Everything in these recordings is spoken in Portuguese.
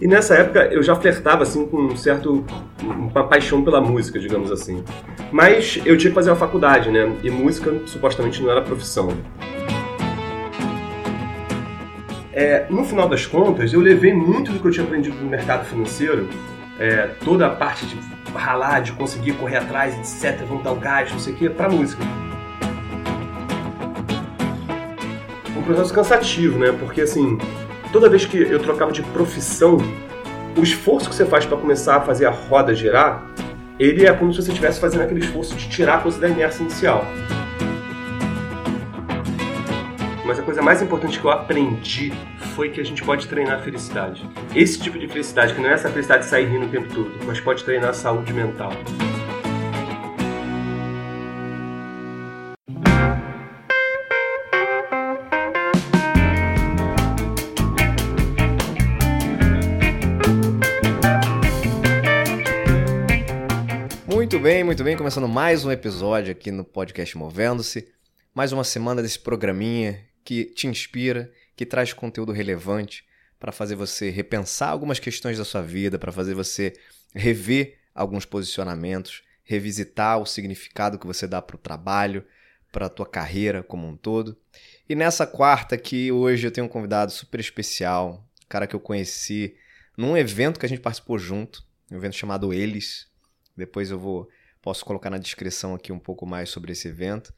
E nessa época eu já flertava assim com um certo uma paixão pela música, digamos assim. Mas eu tinha que fazer uma faculdade, né? E música supostamente não era profissão. É, no final das contas, eu levei muito do que eu tinha aprendido no mercado financeiro, é, toda a parte de ralar, de conseguir correr atrás, etc., vamos dar o gás, não sei o quê, pra música. Um processo cansativo, né? Porque assim, toda vez que eu trocava de profissão, o esforço que você faz para começar a fazer a roda girar, ele é como se você estivesse fazendo aquele esforço de tirar a coisa da inércia inicial. Mas a coisa mais importante que eu aprendi foi que a gente pode treinar a felicidade. Esse tipo de felicidade, que não é essa felicidade de sair rindo o tempo todo, mas pode treinar a saúde mental. Bem, muito bem. Começando mais um episódio aqui no podcast Movendo-se. Mais uma semana desse programinha que te inspira, que traz conteúdo relevante para fazer você repensar algumas questões da sua vida, para fazer você rever alguns posicionamentos, revisitar o significado que você dá para o trabalho, para a tua carreira como um todo. E nessa quarta aqui, hoje eu tenho um convidado super especial, um cara que eu conheci num evento que a gente participou junto, um evento chamado Eles, depois eu vou posso colocar na descrição aqui um pouco mais sobre esse evento.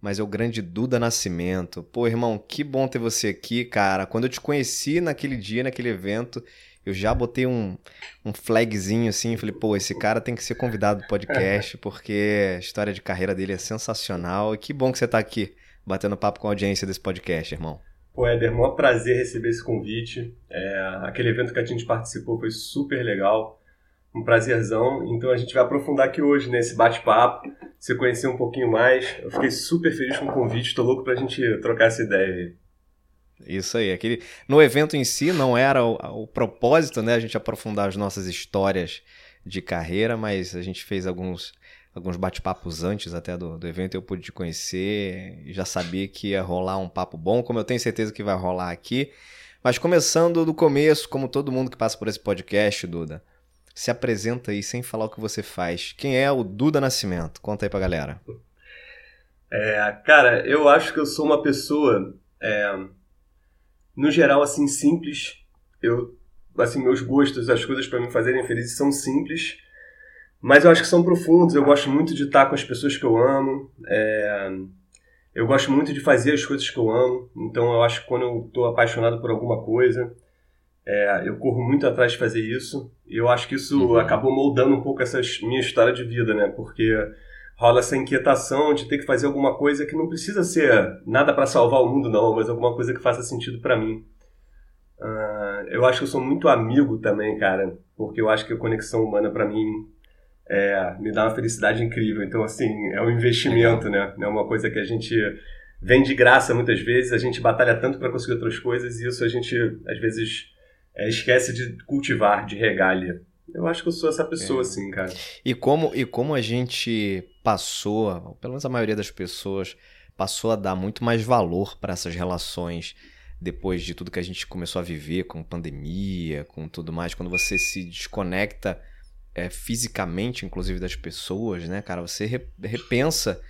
Mas é o grande Duda Nascimento. Pô, irmão, que bom ter você aqui, cara. Quando eu te conheci naquele dia, naquele evento, eu já botei um, um flagzinho assim, falei, pô, esse cara tem que ser convidado do podcast, porque a história de carreira dele é sensacional. E que bom que você tá aqui, batendo papo com a audiência desse podcast, irmão. Pô, Éder, maior prazer receber esse convite. É, aquele evento que a gente participou foi super legal um prazerzão. Então a gente vai aprofundar aqui hoje nesse bate-papo, se conhecer um pouquinho mais. Eu fiquei super feliz com o convite, estou louco para a gente trocar essa ideia. Isso aí, aquele no evento em si não era o, o, propósito, né, a gente aprofundar as nossas histórias de carreira, mas a gente fez alguns alguns bate-papos antes até do, do evento, eu pude te conhecer, já sabia que ia rolar um papo bom, como eu tenho certeza que vai rolar aqui. Mas começando do começo, como todo mundo que passa por esse podcast, Duda, se apresenta aí sem falar o que você faz. Quem é o Duda Nascimento? Conta aí pra galera. É, cara, eu acho que eu sou uma pessoa, é, no geral, assim, simples. Eu, assim, meus gostos, as coisas para me fazerem feliz são simples, mas eu acho que são profundos. Eu gosto muito de estar com as pessoas que eu amo. É, eu gosto muito de fazer as coisas que eu amo. Então, eu acho que quando eu estou apaixonado por alguma coisa, é, eu corro muito atrás de fazer isso. E eu acho que isso uhum. acabou moldando um pouco essa minha história de vida, né? Porque rola essa inquietação de ter que fazer alguma coisa que não precisa ser nada para salvar o mundo, não, mas alguma coisa que faça sentido para mim. Uh, eu acho que eu sou muito amigo também, cara, porque eu acho que a conexão humana para mim é, me dá uma felicidade incrível. Então, assim, é um investimento, né? É uma coisa que a gente vem de graça muitas vezes, a gente batalha tanto para conseguir outras coisas e isso a gente, às vezes, é, esquece de cultivar, de regalha. Eu acho que eu sou essa pessoa, é. assim, cara. E como, e como a gente passou, pelo menos a maioria das pessoas, passou a dar muito mais valor para essas relações depois de tudo que a gente começou a viver com pandemia, com tudo mais, quando você se desconecta é, fisicamente, inclusive, das pessoas, né, cara? Você repensa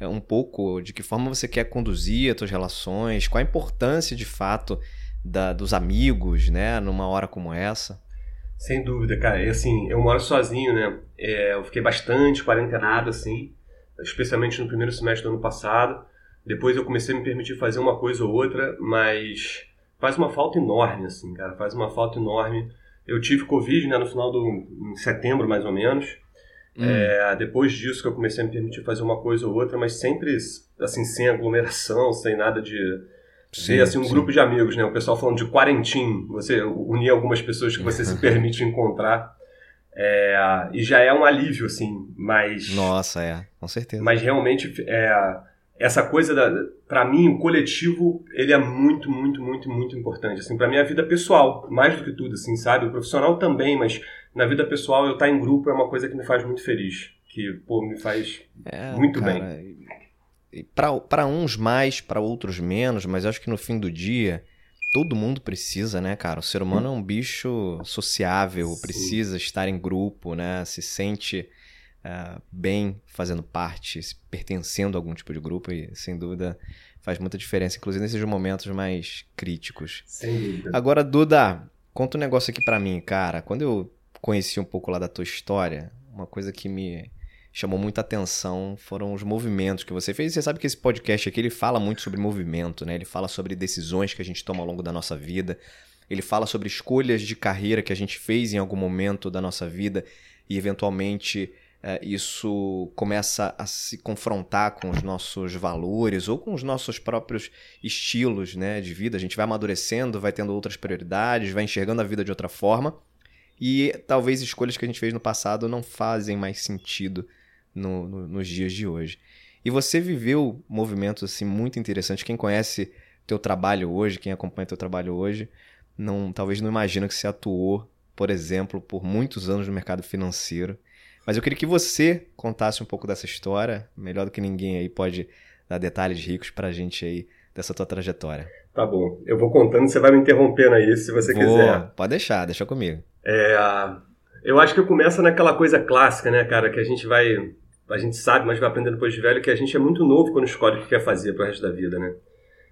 é, um pouco de que forma você quer conduzir as suas relações, qual a importância de fato da, dos amigos, né, numa hora como essa? Sem dúvida, cara. E assim, eu moro sozinho, né? É, eu fiquei bastante quarentenado, assim, especialmente no primeiro semestre do ano passado. Depois eu comecei a me permitir fazer uma coisa ou outra, mas faz uma falta enorme, assim, cara. Faz uma falta enorme. Eu tive Covid, né, no final do em setembro, mais ou menos. Hum. É, depois disso que eu comecei a me permitir fazer uma coisa ou outra, mas sempre, assim, sem aglomeração, sem nada de Sim, assim, um sim. grupo de amigos, né? O pessoal falando de quarentim, você unir algumas pessoas que você se permite encontrar. É, e já é um alívio, assim, mas... Nossa, é, com certeza. Mas realmente, é, essa coisa, da, para mim, o coletivo, ele é muito, muito, muito, muito importante, assim, pra minha vida pessoal, mais do que tudo, assim, sabe? O profissional também, mas na vida pessoal, eu estar em grupo é uma coisa que me faz muito feliz, que, pô, me faz é, muito cara, bem para uns mais, para outros menos, mas acho que no fim do dia todo mundo precisa, né, cara? O ser humano é um bicho sociável, Sim. precisa estar em grupo, né? Se sente uh, bem fazendo parte, pertencendo a algum tipo de grupo e, sem dúvida, faz muita diferença, inclusive nesses momentos mais críticos. Sem dúvida. Agora, Duda, conta um negócio aqui para mim, cara. Quando eu conheci um pouco lá da tua história, uma coisa que me chamou muita atenção foram os movimentos que você fez. Você sabe que esse podcast aqui ele fala muito sobre movimento, né? Ele fala sobre decisões que a gente toma ao longo da nossa vida. Ele fala sobre escolhas de carreira que a gente fez em algum momento da nossa vida e eventualmente é, isso começa a se confrontar com os nossos valores ou com os nossos próprios estilos né, de vida. A gente vai amadurecendo, vai tendo outras prioridades, vai enxergando a vida de outra forma. E talvez escolhas que a gente fez no passado não fazem mais sentido no, no, nos dias de hoje. E você viveu movimentos assim muito interessantes. Quem conhece teu trabalho hoje, quem acompanha teu trabalho hoje, não talvez não imagina que você atuou, por exemplo, por muitos anos no mercado financeiro. Mas eu queria que você contasse um pouco dessa história, melhor do que ninguém aí pode dar detalhes ricos pra gente aí dessa tua trajetória. Tá bom, eu vou contando, você vai me interrompendo aí se você vou, quiser. Pode deixar, deixa comigo. É, eu acho que começa naquela coisa clássica, né, cara, que a gente vai, a gente sabe, mas vai aprendendo depois de velho, que a gente é muito novo quando escolhe o que quer fazer pro resto da vida, né?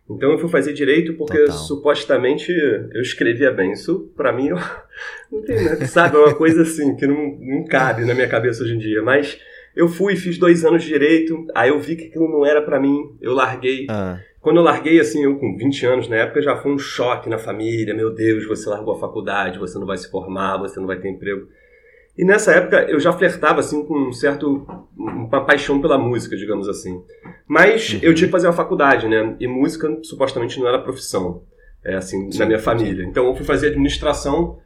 Então eu fui fazer direito porque Total. supostamente eu escrevia bem. Isso para mim eu, não tem, né? sabe, é uma coisa assim que não, não cabe na minha cabeça hoje em dia, mas eu fui, fiz dois anos de direito, aí eu vi que aquilo não era para mim, eu larguei. Ah. Quando eu larguei, assim, eu com 20 anos na época, já foi um choque na família. Meu Deus, você largou a faculdade, você não vai se formar, você não vai ter emprego. E nessa época eu já flertava, assim, com um certo... uma paixão pela música, digamos assim. Mas uhum. eu tinha que fazer uma faculdade, né? E música, supostamente, não era profissão, é, assim, sim, na minha família. Sim. Então eu fui fazer administração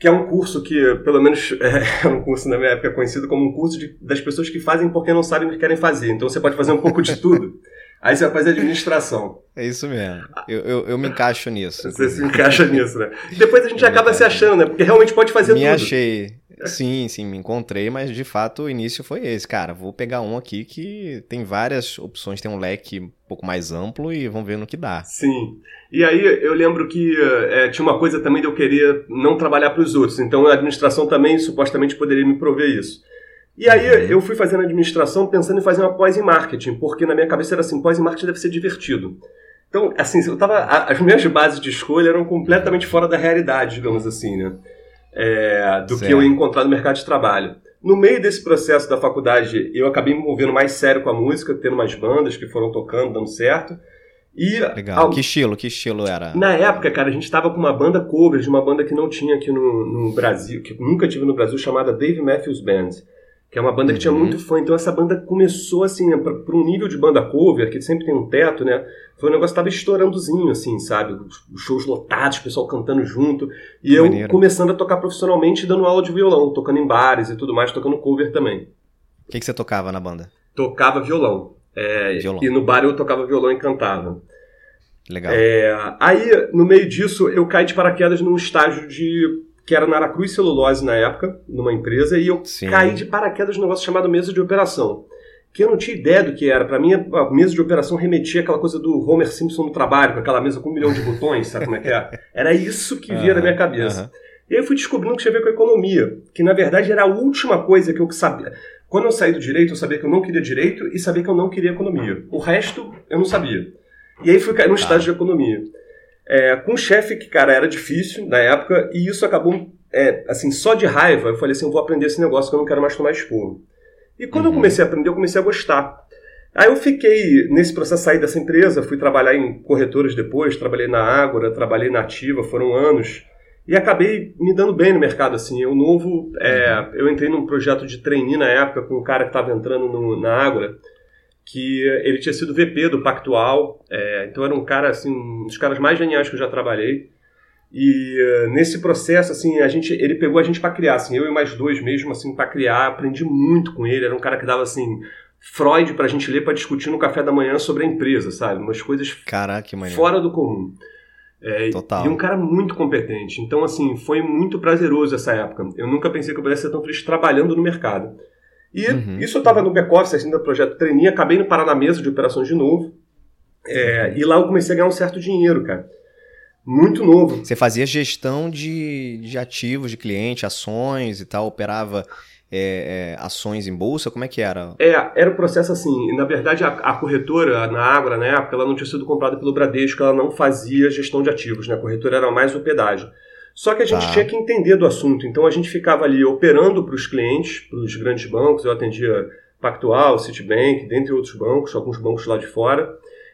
que é um curso que, pelo menos, é um curso na minha época conhecido como um curso de, das pessoas que fazem porque não sabem o que querem fazer. Então você pode fazer um pouco de tudo. Aí você vai fazer administração. É isso mesmo. Eu, eu, eu me encaixo nisso. Você se encaixa nisso, né? Depois a gente eu acaba se achando, né? Porque realmente pode fazer me tudo. Me achei. Sim, sim, me encontrei, mas de fato o início foi esse. Cara, vou pegar um aqui que tem várias opções, tem um leque um pouco mais amplo e vamos ver no que dá. Sim. E aí eu lembro que é, tinha uma coisa também de eu querer não trabalhar para os outros. Então a administração também supostamente poderia me prover isso. E aí uhum. eu fui fazendo administração pensando em fazer uma pós em marketing, porque na minha cabeça era assim, pós em marketing deve ser divertido. Então, assim, eu tava, as minhas bases de escolha eram completamente fora da realidade, digamos assim, né? É, do certo. que eu ia encontrar no mercado de trabalho. No meio desse processo da faculdade, eu acabei me envolvendo mais sério com a música, tendo umas bandas que foram tocando, dando certo. E Legal. Ao... Que estilo? Que estilo era? Na época, cara, a gente estava com uma banda cover de uma banda que não tinha aqui no, no Brasil, que nunca tive no Brasil, chamada Dave Matthews Band que é uma banda que tinha uhum. muito fã. Então essa banda começou assim, né, para um nível de banda cover, que sempre tem um teto, né? Foi um negócio que tava estourandozinho, assim, sabe? Os shows lotados, o pessoal cantando junto. E eu Maneiro. começando a tocar profissionalmente, dando aula de violão, tocando em bares e tudo mais, tocando cover também. O que, que você tocava na banda? Tocava violão. É, violão. E no bar eu tocava violão e cantava. Legal. É, aí, no meio disso, eu caí de paraquedas num estágio de que era na Aracruz Celulose na época, numa empresa, e eu Sim. caí de paraquedas num negócio chamado mesa de operação. Que eu não tinha ideia do que era. Para mim, a mesa de operação remetia àquela coisa do Homer Simpson no trabalho, com aquela mesa com um milhão de botões, sabe como é que é? Era isso que via na minha cabeça. E aí eu fui descobrindo que tinha a ver com a economia, que na verdade era a última coisa que eu sabia. Quando eu saí do direito, eu sabia que eu não queria direito e sabia que eu não queria economia. O resto, eu não sabia. E aí fui cair no tá. estágio de economia. É, com um chefe que, cara, era difícil na época, e isso acabou, é, assim, só de raiva, eu falei assim, eu vou aprender esse negócio que eu não quero mais tomar esporro. E quando uhum. eu comecei a aprender, eu comecei a gostar. Aí eu fiquei, nesse processo, saí dessa empresa, fui trabalhar em corretoras depois, trabalhei na Ágora, trabalhei na Ativa, foram anos, e acabei me dando bem no mercado, assim. Eu novo, é, uhum. eu entrei num projeto de trainee na época com um cara que estava entrando no, na Ágora, que ele tinha sido VP do Pactual, é, então era um cara, assim, um dos caras mais geniais que eu já trabalhei. E uh, nesse processo, assim, a gente, ele pegou a gente para criar, assim, eu e mais dois mesmo, assim, para criar, aprendi muito com ele. Era um cara que dava, assim, Freud pra gente ler para discutir no café da manhã sobre a empresa, sabe? Umas coisas Caraca, fora do comum. É, Total. E um cara muito competente. Então, assim, foi muito prazeroso essa época. Eu nunca pensei que eu pudesse ser tão feliz trabalhando no mercado. E uhum. isso eu estava no back-office assim, do projeto trainee, acabei indo parar na mesa de operações de novo. É, e lá eu comecei a ganhar um certo dinheiro, cara. Muito novo. Você fazia gestão de, de ativos de cliente, ações e tal, operava é, é, ações em bolsa? Como é que era? É, era o um processo assim. Na verdade, a, a, corretora, na Ágora, na época, ela não tinha sido comprada pelo Bradesco, ela não fazia gestão de ativos, né? A corretora era mais o pedágio. Só que a gente tá. tinha que entender do assunto, então a gente ficava ali operando para os clientes, para os grandes bancos, eu atendia Pactual, Citibank, dentre outros bancos, alguns bancos lá de fora,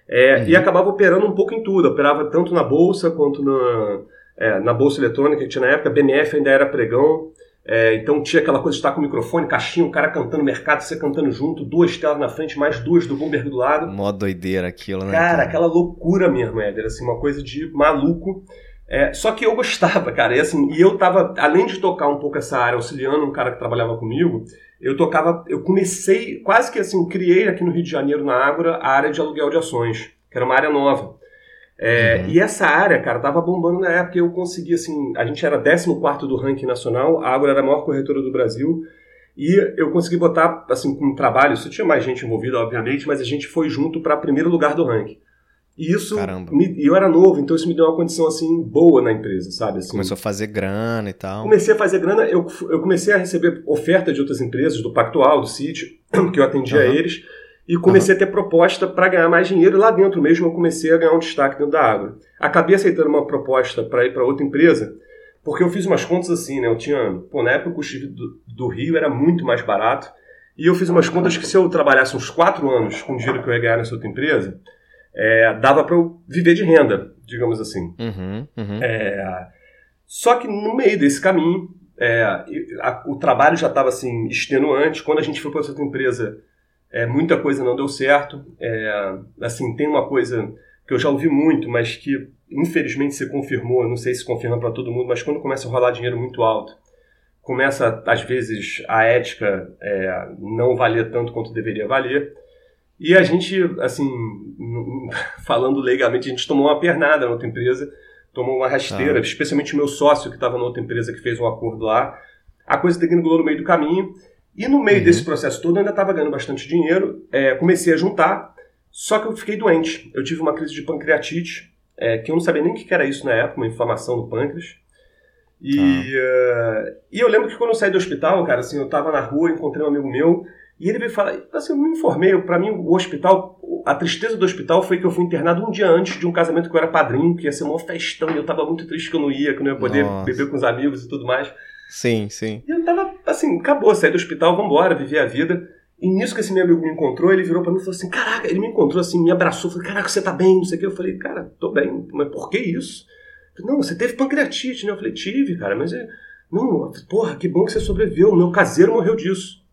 é, uhum. e acabava operando um pouco em tudo, operava tanto na bolsa quanto na, é, na bolsa eletrônica que tinha na época, a BMF ainda era pregão, é, então tinha aquela coisa de estar com o microfone, caixinha, o cara cantando mercado, você cantando junto, duas telas na frente, mais duas do Bloomberg do lado. Mó doideira aquilo, né? Cara, aquela loucura mesmo, Éder, assim, uma coisa de maluco. É, só que eu gostava, cara, e assim, e eu tava, além de tocar um pouco essa área, auxiliando um cara que trabalhava comigo, eu tocava, eu comecei, quase que assim, criei aqui no Rio de Janeiro, na Ágora, a área de aluguel de ações, que era uma área nova. É, uhum. E essa área, cara, tava bombando na época. Eu consegui, assim, a gente era 14 do ranking nacional, a Ágora era a maior corretora do Brasil. E eu consegui botar, assim, com um trabalho, isso tinha mais gente envolvida, obviamente, mas a gente foi junto para primeiro lugar do ranking. E isso, me, eu era novo, então isso me deu uma condição, assim, boa na empresa, sabe? Assim, Começou a fazer grana e tal. Comecei a fazer grana, eu, eu comecei a receber oferta de outras empresas, do Pactual, do City, que eu atendia uhum. a eles. E comecei uhum. a ter proposta para ganhar mais dinheiro. E lá dentro mesmo eu comecei a ganhar um destaque dentro da água. Acabei aceitando uma proposta para ir para outra empresa, porque eu fiz umas contas assim, né? Eu tinha. Pô, na época o custo do, do Rio era muito mais barato. E eu fiz umas contas que se eu trabalhasse uns quatro anos com o dinheiro que eu ia ganhar nessa outra empresa, é, dava para eu viver de renda, digamos assim. Uhum, uhum. É, só que no meio desse caminho, é, a, o trabalho já estava assim extenuante. Quando a gente foi para outra empresa é, muita coisa não deu certo. É, assim, tem uma coisa que eu já ouvi muito, mas que infelizmente se confirmou, não sei se confirma para todo mundo, mas quando começa a rolar dinheiro muito alto, começa às vezes a ética é, não valer tanto quanto deveria valer. E a gente, assim, falando legalmente, a gente tomou uma pernada na outra empresa, tomou uma rasteira, ah. especialmente o meu sócio que estava na outra empresa que fez um acordo lá. A coisa degringolou no meio do caminho e no meio uhum. desse processo todo eu ainda estava ganhando bastante dinheiro, é, comecei a juntar, só que eu fiquei doente. Eu tive uma crise de pancreatite, é, que eu não sabia nem o que era isso na época, uma inflamação do pâncreas. E, uh, e eu lembro que quando eu saí do hospital, cara, assim, eu estava na rua, encontrei um amigo meu, e ele veio falar, assim, eu me informei, para mim o hospital, a tristeza do hospital foi que eu fui internado um dia antes de um casamento que eu era padrinho, que ia ser uma festão, e eu estava muito triste que eu não ia, que eu não ia poder Nossa. beber com os amigos e tudo mais. Sim, sim. E eu tava assim, acabou, saí do hospital, vambora, viver a vida. E nisso que esse meu amigo me encontrou, ele virou para mim e falou assim: Caraca, ele me encontrou assim, me abraçou, falou: Caraca, você tá bem, não sei o que. Eu falei: Cara, tô bem, mas por que isso? Falei, não, você teve pancreatite, né? Eu falei: Tive, cara, mas. É, não, porra, que bom que você sobreviveu, o meu caseiro morreu disso.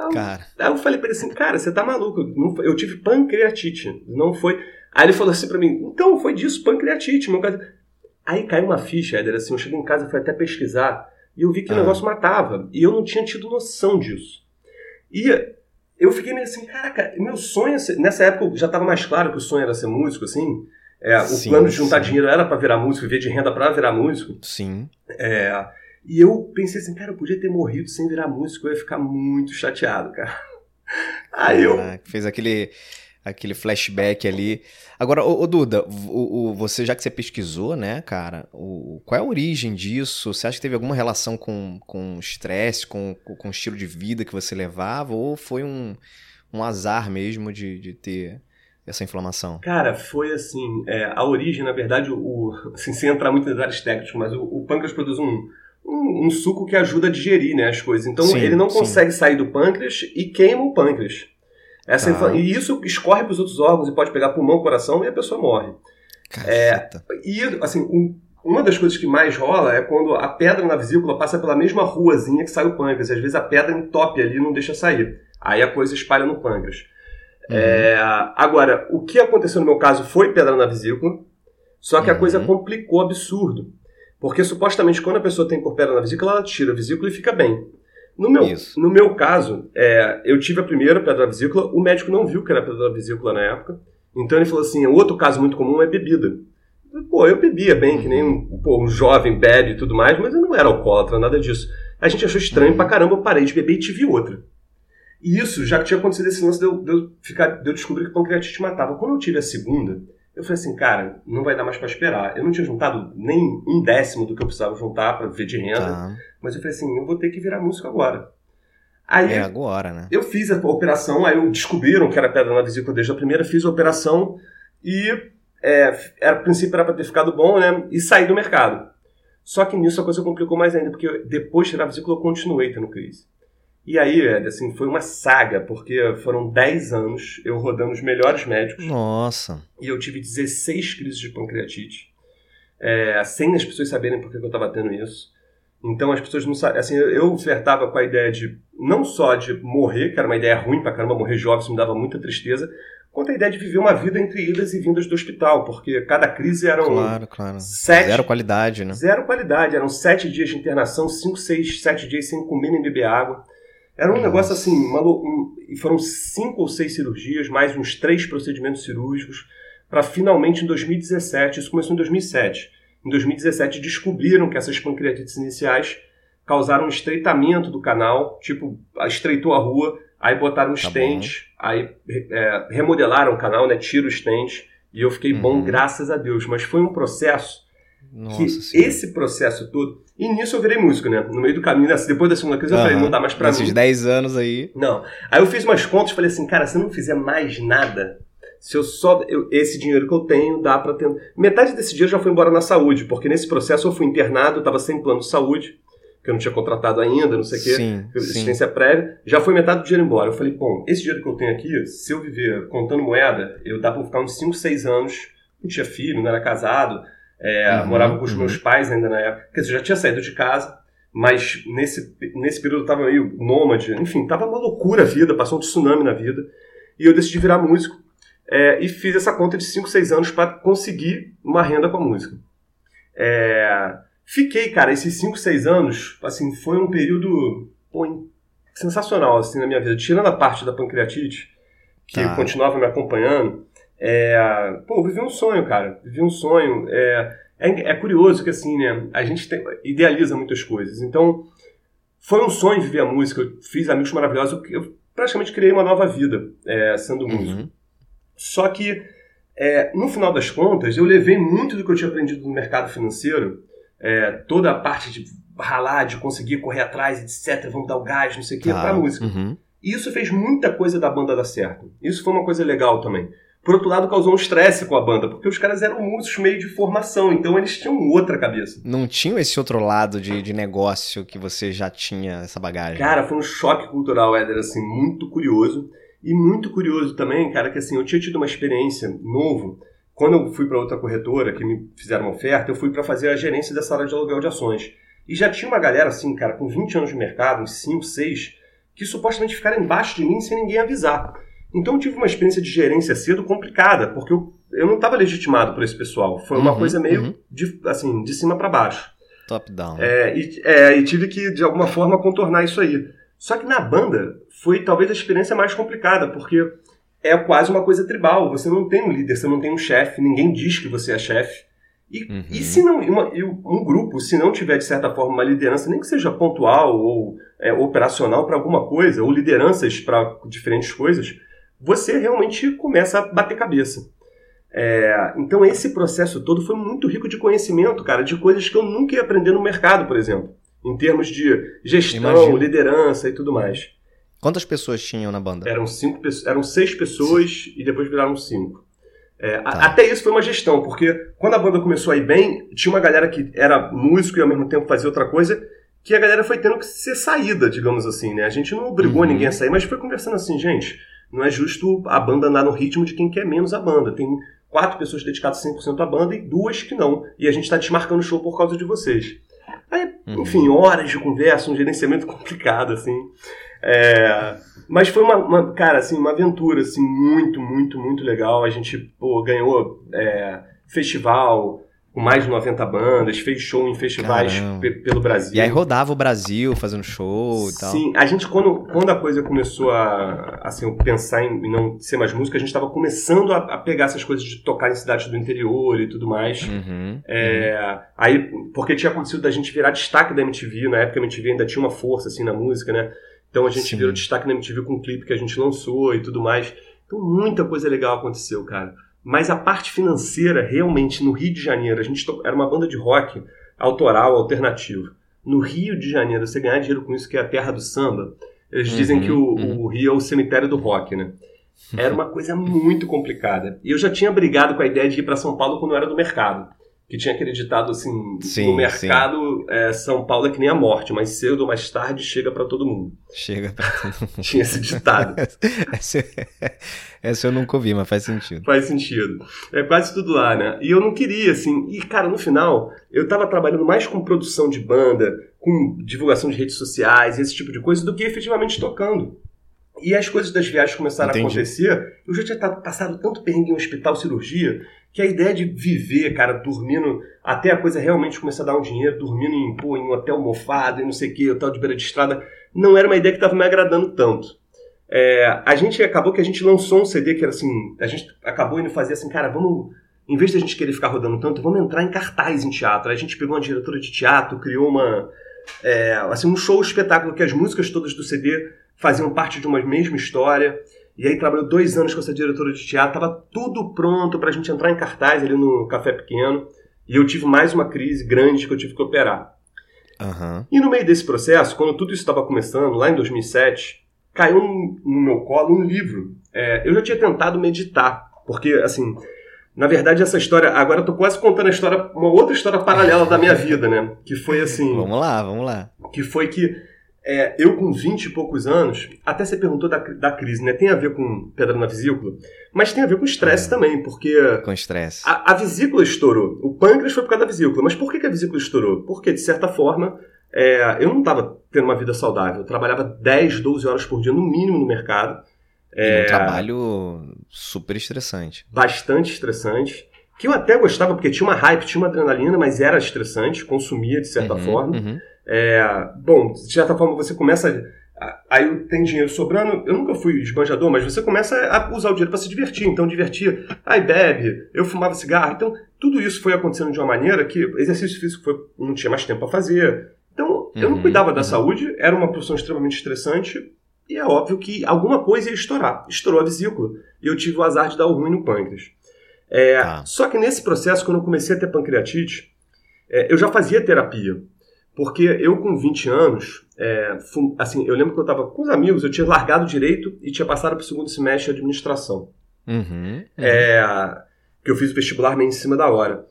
Aí, cara. Aí eu falei pra ele assim: Cara, você tá maluco, eu tive pancreatite, não foi. Aí ele falou assim pra mim: Então, foi disso, pancreatite, meu caseiro. Aí caiu uma ficha, Éder, assim, eu cheguei em casa, fui até pesquisar. E eu vi que ah. o negócio matava. E eu não tinha tido noção disso. E eu fiquei meio assim, caraca, meu sonho, nessa época já estava mais claro que o sonho era ser músico, assim. É, o sim, plano de juntar sim. dinheiro era para virar músico, viver de renda para virar músico. Sim. É, e eu pensei assim, cara, eu podia ter morrido sem virar músico, eu ia ficar muito chateado, cara. Aí eu. Fez aquele aquele flashback ali. Agora, ô, ô Duda, o, o, você já que você pesquisou, né, cara, o, qual é a origem disso? Você acha que teve alguma relação com, com estresse, com, com o estilo de vida que você levava, ou foi um, um azar mesmo de, de ter essa inflamação? Cara, foi assim, é, a origem, na verdade, o, assim, sem entrar muito em detalhes técnicos, mas o, o pâncreas produz um, um, um, suco que ajuda a digerir né, as coisas. Então sim, ele não sim. consegue sair do pâncreas e queima o pâncreas. Essa tá. E isso escorre para os outros órgãos e pode pegar pulmão, coração e a pessoa morre. É, e assim, um, uma das coisas que mais rola é quando a pedra na vesícula passa pela mesma ruazinha que sai o pâncreas. E às vezes a pedra entope ali e não deixa sair. Aí a coisa espalha no pâncreas. Uhum. É, agora, o que aconteceu no meu caso foi pedra na vesícula, só que uhum. a coisa complicou absurdo. Porque supostamente quando a pessoa tem por pedra na vesícula, ela tira a vesícula e fica bem. No meu, no meu caso, é, eu tive a primeira pedra vesícula, o médico não viu que era pedra vesícula na época, então ele falou assim, outro caso muito comum é bebida. Pô, eu bebia bem, que nem um, pô, um jovem bebe e tudo mais, mas eu não era alcoólatra, nada disso. A gente achou estranho pra caramba, eu parei de beber e tive outra. E isso já tinha acontecido esse lance de eu, de eu, ficar, de eu descobrir que pancreatite matava. Quando eu tive a segunda, Eu falei assim, cara, não vai dar mais para esperar. Eu não tinha juntado nem um décimo do que eu precisava juntar para viver de renda, tá. mas eu falei assim, eu vou ter que virar músico agora. Aí, é agora, né? Eu fiz a operação, aí descobriram que era pedra na vesícula desde a primeira, fiz a operação e é, era, a princípio era para ter ficado bom, né? E saí do mercado. Só que nisso a coisa complicou mais ainda, porque depois de tirar a vesícula eu continuei tendo crise. E aí, Ed, assim, foi uma saga, porque foram 10 anos eu rodando os melhores médicos. Nossa. E eu tive 16 crises de pancreatite. É, sem as pessoas saberem por que eu estava tendo isso. Então as pessoas não sabem. Assim, eu flertava com a ideia de não só de morrer, que era uma ideia ruim pra caramba, morrer jovem, isso me dava muita tristeza, quanto a ideia de viver uma vida entre idas e vindas do hospital, porque cada crise eram. Claro, claro. Sete, zero qualidade, né? Zero qualidade. Eram sete dias de internação, cinco, seis, sete dias sem comer nem beber água. Era um Nossa. negócio assim, um, foram cinco ou seis cirurgias, mais uns três procedimentos cirúrgicos, para finalmente em 2017, isso começou em 2007 em 2017 descobriram que essas pancreatites iniciais causaram um estreitamento do canal, tipo, estreitou a rua, aí botaram um tá stent, aí é, remodelaram o canal, né, tira o stent, e eu fiquei uhum. bom, graças a Deus. Mas foi um processo Nossa esse processo todo. E nisso eu virei músico, né? No meio do caminho, depois da segunda crise, eu falei, não dá mais pra Nesses mim. 10 anos aí. Não. Aí eu fiz umas contas e falei assim, cara, se eu não fizer mais nada, se eu só. Eu, esse dinheiro que eu tenho dá para ter. Metade desse dinheiro já foi embora na saúde, porque nesse processo eu fui internado, estava sem plano de saúde, que eu não tinha contratado ainda, não sei o quê, sim, assistência sim. prévia, já foi metade do dinheiro embora. Eu falei, bom, esse dinheiro que eu tenho aqui, se eu viver contando moeda, eu dá para ficar uns 5, 6 anos, não tinha filho, não era casado, é, uhum, morava com os uhum. meus pais ainda na época, quer dizer, já tinha saído de casa, mas nesse, nesse período eu tava meio nômade, enfim, tava uma loucura a vida, passou um tsunami na vida, e eu decidi virar músico. É, e fiz essa conta de 5, 6 anos para conseguir uma renda com a música. É, fiquei, cara, esses 5, 6 anos, assim, foi um período pô, sensacional assim, na minha vida. Tirando a parte da pancreatite, que tá. continuava me acompanhando, é, pô, vivi um sonho, cara. Vivi um sonho. É, é, é, curioso que, assim, né, a gente tem, idealiza muitas coisas. Então, foi um sonho viver a música. Eu fiz amigos maravilhosos. Eu, praticamente criei uma nova vida é, sendo músico. Uhum. Só que, é, no final das contas, eu levei muito do que eu tinha aprendido no mercado financeiro, é, toda a parte de ralar, de conseguir correr atrás, etc., vamos dar o gás, não sei o quê, tá. pra música. Uhum. E isso fez muita coisa da banda dar certo. Isso foi uma coisa legal também. Por outro lado, causou um estresse com a banda, porque os caras eram músicos meio de formação, então eles tinham outra cabeça. Não tinham esse outro lado de, de negócio que você já tinha essa bagagem? Cara, foi um choque cultural, Éder, assim, muito curioso. E muito curioso também, cara, que assim, eu tinha tido uma experiência novo. Quando eu fui para outra corretora que me fizeram uma oferta, eu fui para fazer a gerência dessa área de aluguel de ações. E já tinha uma galera assim, cara, com 20 anos de mercado, uns 5, 6, que supostamente ficaram embaixo de mim sem ninguém avisar. Então eu tive uma experiência de gerência cedo complicada, porque eu, eu não estava legitimado por esse pessoal. Foi uma uhum, coisa meio uhum. de, assim, de cima para baixo. Top down. É e, é, e tive que, de alguma forma, contornar isso aí. Só que na banda foi talvez a experiência mais complicada, porque é quase uma coisa tribal. Você não tem um líder, você não tem um chefe, ninguém diz que você é chefe. E, uhum. e se não, uma, um grupo, se não tiver de certa forma uma liderança, nem que seja pontual ou é, operacional para alguma coisa, ou lideranças para diferentes coisas, você realmente começa a bater cabeça. É, então esse processo todo foi muito rico de conhecimento, cara, de coisas que eu nunca ia aprender no mercado, por exemplo em termos de gestão, Imagino. liderança e tudo mais. Quantas pessoas tinham na banda? Eram cinco, eram seis pessoas Sim. e depois viraram cinco. É, tá. Até isso foi uma gestão, porque quando a banda começou a ir bem, tinha uma galera que era músico e ao mesmo tempo fazia outra coisa, que a galera foi tendo que ser saída, digamos assim, né? A gente não obrigou uhum. ninguém a sair, mas foi conversando assim, gente, não é justo a banda andar no ritmo de quem quer menos a banda. Tem quatro pessoas dedicadas 100% à banda e duas que não. E a gente está desmarcando o show por causa de vocês. Aí, uhum. enfim, horas de conversa, um gerenciamento complicado, assim. É, mas foi uma, uma, cara, assim, uma aventura, assim, muito, muito, muito legal. A gente, pô, ganhou é, festival, com mais de 90 bandas, fez show em festivais pelo Brasil. E aí rodava o Brasil fazendo show e tal. Sim, a gente, quando, quando a coisa começou a assim, pensar em não ser mais música, a gente estava começando a, a, pegar essas coisas de tocar em cidades do interior e tudo mais. Uhum, é, uhum. Aí, porque tinha acontecido da gente virar destaque da MTV, na época a MTV ainda tinha uma força assim na música, né? Então a gente Sim. virou destaque na MTV com um clipe que a gente lançou e tudo mais. Então muita coisa legal aconteceu, cara Mas a parte financeira, realmente, no Rio de Janeiro, a gente era uma banda de rock autoral, alternativo. No Rio de Janeiro, você ganhar dinheiro com isso, que é a terra do samba, eles uhum, dizem que o, uhum. o Rio é o cemitério do rock, né? Era uma coisa muito complicada. E eu já tinha brigado com a ideia de ir para São Paulo quando eu era do mercado que tinha acreditado assim sim, no mercado é, São Paulo é que nem a morte, mais cedo ou mais tarde chega para todo mundo. Chega para todo mundo. tinha esse ditado. essa, essa, eu nunca ouvi, mas faz sentido. Faz sentido. É quase tudo lá, né? E eu não queria assim. E cara, no final eu tava trabalhando mais com produção de banda, com divulgação de redes sociais, esse tipo de coisa, do que efetivamente tocando. E as coisas das viagens começaram Entendi. a acontecer. Eu já tinha passado tanto perrengue em hospital, cirurgia, que a ideia de viver, cara, dormindo, até a coisa realmente começar a dar um dinheiro, dormindo em, pô, em um hotel mofado e não sei o que, hotel de beira de estrada, não era uma ideia que estava me agradando tanto. É, a gente acabou que a gente lançou um CD que era assim, a gente acabou indo fazer assim, cara, vamos, em vez de a gente querer ficar rodando tanto, vamos entrar em cartaz em teatro. A gente pegou uma diretora de teatro, criou uma, é, assim, um show espetáculo que as músicas todas do CD faziam parte de uma mesma história. E aí trabalhou dois anos com essa diretora de teatro, tava tudo pronto para a gente entrar em cartaz ali no Café Pequeno. E eu tive mais uma crise grande que eu tive que operar. Uhum. E no meio desse processo, quando tudo isso estava começando, lá em 2007, caiu no meu colo um livro. É, eu já tinha tentado meditar, porque, assim, na verdade, essa história. Agora eu tô quase contando a história, uma outra história paralela da minha vida, né? Que foi assim. Vamos lá, vamos lá. Que foi que é, eu com 20 e poucos anos, até você perguntou da, da crise, né? Tem a ver com pedra na vesícula, mas tem a ver com estresse é. também, porque. Com estresse. A, a, vesícula estourou. O pâncreas foi por causa da vesícula. Mas por que, que a vesícula estourou? Porque, de certa forma, é, eu não estava tendo uma vida saudável. Eu trabalhava 10, 12 horas por dia, no mínimo, no mercado. É, um trabalho super estressante. Bastante estressante. Que eu até gostava, porque tinha uma hype, tinha uma adrenalina, mas era estressante, consumia de certa uhum, forma. Uhum. É, bom, de certa forma você começa. Aí tem dinheiro sobrando. Eu nunca fui esbanjador, mas você começa a usar o dinheiro para se divertir. Então, divertir. Aí bebe, eu fumava cigarro. Então, tudo isso foi acontecendo de uma maneira que exercício físico foi, não tinha mais tempo para fazer. Então, eu não uhum, cuidava da uhum. saúde, era uma profissão extremamente estressante. E é óbvio que alguma coisa ia estourar. Estourou a vesícula. E eu tive o azar de dar o ruim no pâncreas. É, ah. Só que nesse processo, quando eu comecei a ter pancreatite, é, eu já fazia terapia. Porque eu, com 20 anos, é, assim, eu lembro que eu estava com os amigos, eu tinha largado direito e tinha passado para o segundo semestre de administração. Uhum, uhum. É, que eu fiz o vestibular meio em cima da hora.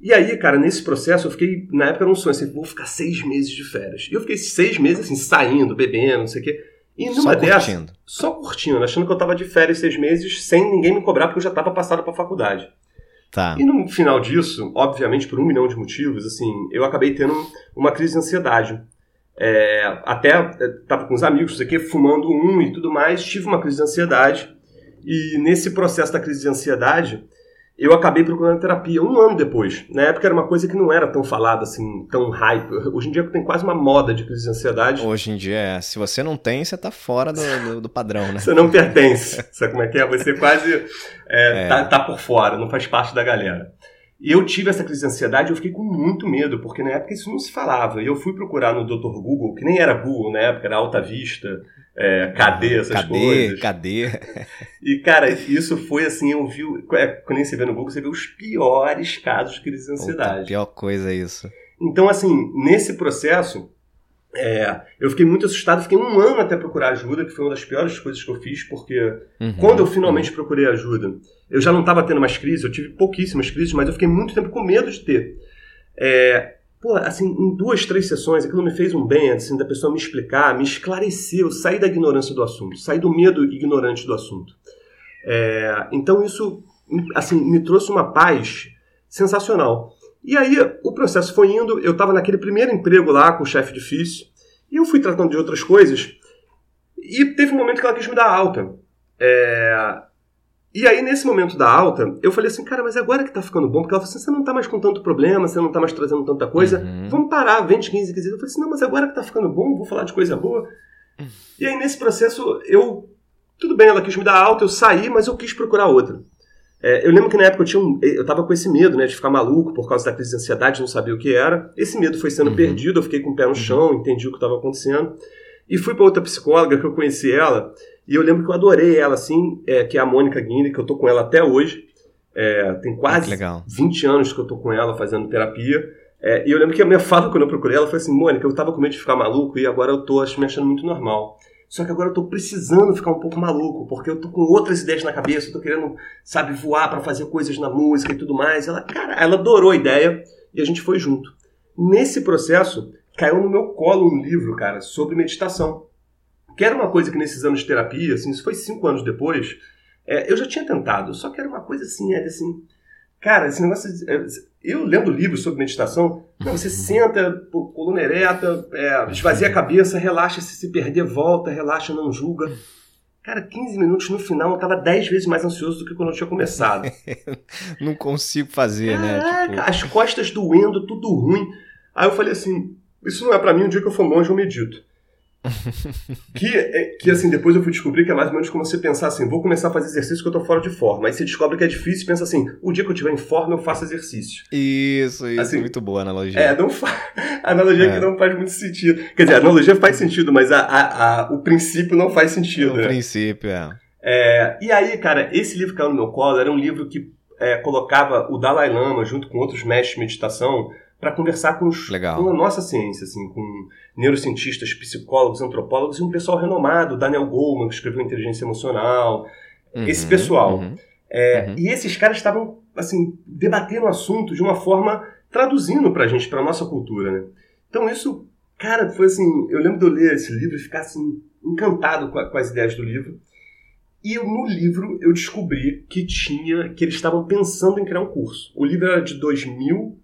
E aí, cara, nesse processo, eu fiquei, na época era um sonho, assim, vou ficar seis meses de férias. E eu fiquei seis meses, assim, saindo, bebendo, não sei o quê. E numa só dessas, curtindo. só curtindo, achando que eu tava de férias seis meses, sem ninguém me cobrar, porque eu já tava passado pra faculdade. Tá. E no final disso, obviamente por um milhão de motivos, assim, eu acabei tendo uma crise de ansiedade. É, até estava é, com os amigos, aqui, fumando um e tudo mais, tive uma crise de ansiedade. E nesse processo da crise de ansiedade, eu acabei procurando terapia um ano depois. Na época era uma coisa que não era tão falada, assim, tão hype. Hoje em dia tem quase uma moda de crise de ansiedade. Hoje em dia, é. Se você não tem, você tá fora do, do, do padrão, né? você não pertence. Sabe como é que é? Você quase é, é. Tá, tá por fora, não faz parte da galera. E eu tive essa crise de ansiedade e eu fiquei com muito medo, porque na época isso não se falava. E eu fui procurar no Dr. Google, que nem era Google na época, era Alta Vista, é, cadê essas cadê, coisas. Cadê? E, cara, isso foi assim, eu vi. É, quando você vê no Google, você vê os piores casos de crise de ansiedade. Puta, pior coisa é isso. Então, assim, nesse processo, é, eu fiquei muito assustado, fiquei um ano até procurar ajuda, que foi uma das piores coisas que eu fiz, porque uhum, quando eu finalmente uhum. procurei ajuda, eu já não estava tendo mais crise, eu tive pouquíssimas crises, mas eu fiquei muito tempo com medo de ter. É, pô, assim, em duas, três sessões, aquilo me fez um bem, assim, da pessoa me explicar, me esclareceu, sair da ignorância do assunto, sair do medo ignorante do assunto. É, então isso, assim, me trouxe uma paz sensacional. E aí o processo foi indo, eu estava naquele primeiro emprego lá com o chefe difícil, e eu fui tratando de outras coisas, e teve um momento que ela quis me dar alta. É... E aí, nesse momento da alta, eu falei assim, cara, mas agora que tá ficando bom, porque ela falou assim, você não tá mais com tanto problema, você não tá mais trazendo tanta coisa, uhum. vamos parar, 20, 15, 15. Eu falei assim, não, mas agora que tá ficando bom, vou falar de coisa boa. Uhum. E aí, nesse processo, eu... Tudo bem, ela quis me dar alta, eu saí, mas eu quis procurar outra. É, eu lembro que na época eu, tinha um, eu tava com esse medo, né, de ficar maluco por causa da crise de ansiedade, não sabia o que era. Esse medo foi sendo uhum. perdido, eu fiquei com o pé no uhum. chão, entendi o que estava acontecendo. E fui para outra psicóloga que eu conheci ela, e eu lembro que eu adorei ela, assim, é, que é a Mônica Guinle, que eu tô com ela até hoje. É, tem quase 20 anos que eu tô com ela fazendo terapia. É, e eu lembro que a minha fala quando eu procurei ela foi assim: Mônica, eu tava com medo de ficar maluco e agora eu tô acho, me achando muito normal. Só que agora eu tô precisando ficar um pouco maluco, porque eu tô com outras ideias na cabeça, eu tô querendo, sabe, voar para fazer coisas na música e tudo mais. Ela, cara, ela adorou a ideia e a gente foi junto. Nesse processo, caiu no meu colo um livro, cara, sobre meditação. Que era uma coisa que nesses anos de terapia, assim, isso foi cinco anos depois, é, eu já tinha tentado, só que era uma coisa assim, era assim, Cara, esse negócio. É, eu lendo livros sobre meditação, você senta, pô, coluna ereta, é, esvazia a cabeça, relaxa, se se perder, volta, relaxa, não julga. Cara, 15 minutos no final eu tava 10 vezes mais ansioso do que quando eu tinha começado. não consigo fazer, né? Caraca, né? Tipo... as costas doendo, tudo ruim. Aí eu falei assim: isso não é para mim, o dia que eu for longe eu medito. que, é, que assim, depois eu fui descobrir que é mais ou menos como você pensar assim, vou começar a fazer exercício que eu tô fora de forma. Aí você descobre que é difícil e pensa assim, o dia que eu tiver em forma eu faço exercício. Isso, isso, assim, muito boa a analogia. É, não fa... a analogia é. que não faz muito sentido. Quer dizer, a analogia faz sentido, mas a, a, a o princípio não faz sentido. O né? princípio, é. é. E aí, cara, esse livro que caiu no meu colo era um livro que é, colocava o Dalai Lama junto com outros mestres de meditação para conversar com, os, com, a nossa ciência, assim, com neurocientistas, psicólogos, antropólogos e um pessoal renomado, Daniel Goleman, que escreveu Inteligência Emocional, uhum, esse pessoal. Uhum, é, uhum. E esses caras estavam, assim, debatendo o assunto de uma forma traduzindo para a gente, para nossa cultura, né? Então isso, cara, foi assim, eu lembro de eu ler esse livro e ficar, assim, encantado com, a, com as ideias do livro. E eu, no livro eu descobri que tinha, que eles estavam pensando em criar um curso. O livro era de 2000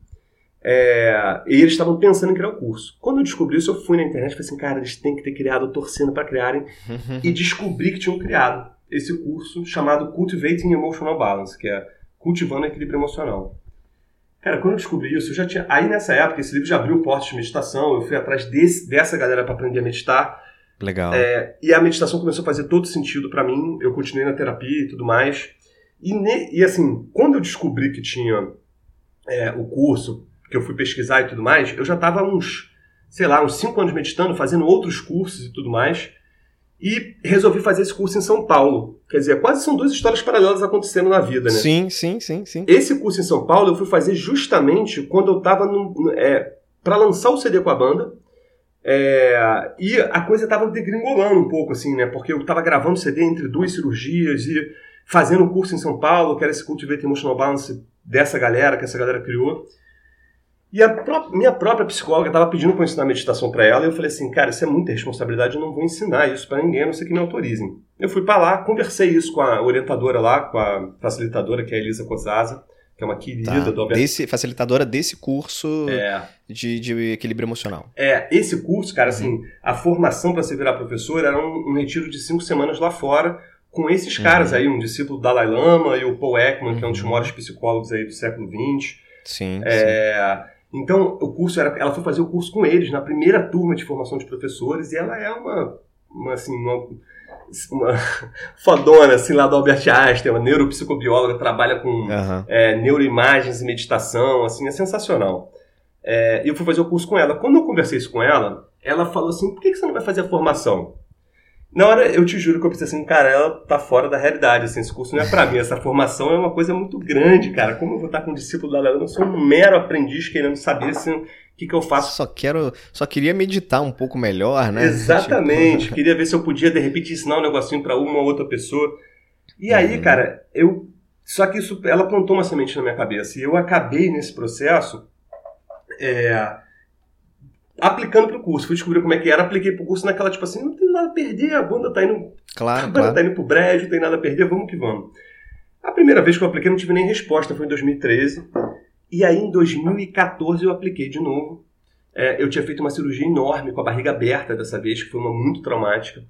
é, e eles estavam pensando em criar o curso. Quando eu descobri isso, eu fui na internet e falei assim, cara, eles têm que ter criado, torcendo para criarem. e descobri que tinham criado esse curso chamado Cultivating Emotional Balance, que é cultivando equilíbrio emocional. Cara, quando eu descobri isso, eu já tinha. Aí nessa época, esse livro já abriu portas de meditação, eu fui atrás desse, dessa galera para aprender a meditar. Legal. É, e a meditação começou a fazer todo sentido para mim, eu continuei na terapia e tudo mais. E, ne, e assim, quando eu descobri que tinha é, o curso que eu fui pesquisar e tudo mais, eu já estava uns, sei lá, uns cinco anos meditando, fazendo outros cursos e tudo mais. E resolvi fazer esse curso em São Paulo. Quer dizer, quase são duas histórias paralelas acontecendo na vida, né? Sim, sim, sim, sim. Esse curso em São Paulo eu fui fazer justamente quando eu estava é, para lançar o CD com a banda. É, e a coisa estava degringolando um pouco, assim, né? Porque eu estava gravando CD entre duas cirurgias e fazendo o curso em São Paulo, que era esse Cultivate Emotional Balance dessa galera, que essa galera criou. E a pró minha própria psicóloga estava pedindo para eu ensinar meditação para ela, e eu falei assim, cara, isso é muita responsabilidade, eu não vou ensinar isso para ninguém, a não ser que me autorizem. Eu fui para lá, conversei isso com a orientadora lá, com a facilitadora, que é a Elisa Cosaza, que é uma querida tá. do Alberto. Desse, facilitadora desse curso é. de, de, equilíbrio emocional. É, esse curso, cara, assim, uhum. a formação para se virar professor era um, um, retiro de cinco semanas lá fora, com esses uhum. caras aí, um discípulo do Dalai Lama e o Paul Ekman, uhum. que é um dos uhum. maiores psicólogos aí do século XX. Sim, é, sim. Então, o curso era, ela foi fazer o curso com eles na primeira turma de formação de professores e ela é uma, uma assim, uma, uma fodona, assim, lá do Albert Einstein, uma neuropsicobióloga, trabalha com uhum. é, neuroimagens e meditação, assim, é sensacional. É, eu fui fazer o curso com ela. Quando eu conversei isso com ela, ela falou assim, por que você não vai fazer a formação? Na hora, eu te juro que eu pensei assim, cara, ela tá fora da realidade, assim, esse curso não é para mim, essa formação é uma coisa muito grande, cara. Como eu vou estar com um discípulo da Leandro? Eu sou um mero aprendiz querendo saber assim, o que, que eu faço. Só quero, só queria meditar um pouco melhor, né? Exatamente. Tipo... Queria ver se eu podia, de repente, ensinar um negocinho para uma ou outra pessoa. E aí, uhum. cara, eu. Só que isso, ela plantou uma semente na minha cabeça. E eu acabei nesse processo. É, aplicando pro curso. Fui descobrir como é que era, apliquei pro curso naquela, tipo assim, não tem nada a perder, a banda tá indo. Claro. A banda claro. tá indo pro brejo, não tem nada a perder, vamos que vamos. A primeira vez que eu apliquei não tive nem resposta, foi em 2013. E aí em 2014 eu apliquei de novo. É, eu tinha feito uma cirurgia enorme com a barriga aberta dessa vez, que foi uma muito traumática.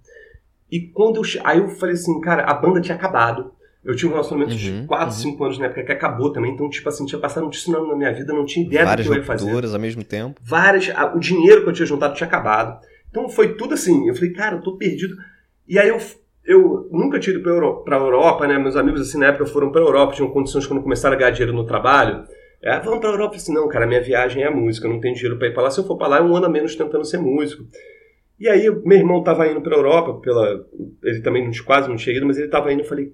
E quando eu. Aí eu falei assim, cara, a banda tinha acabado. Eu tinha um relacionamento uhum, de 4, 5 uhum. anos na época que acabou também, então, tipo assim, tinha passado um tsunami na minha vida, não tinha ideia Várias do que eu ia fazer. Várias ao mesmo tempo. Várias. O dinheiro que eu tinha juntado tinha acabado. Então foi tudo assim. Eu falei, cara, eu tô perdido. E aí eu, eu nunca tinha ido pra Europa, pra Europa, né? Meus amigos, assim, na época foram pra Europa, tinham condições quando começaram a ganhar dinheiro no trabalho. É, vamos pra Europa. Eu falei assim, não, cara, minha viagem é a música, eu não tenho dinheiro pra ir pra lá. Se eu for pra lá, é um ano a menos tentando ser músico. E aí, meu irmão tava indo pra Europa, pela, ele também quase não tinha ido, mas ele tava indo, eu falei,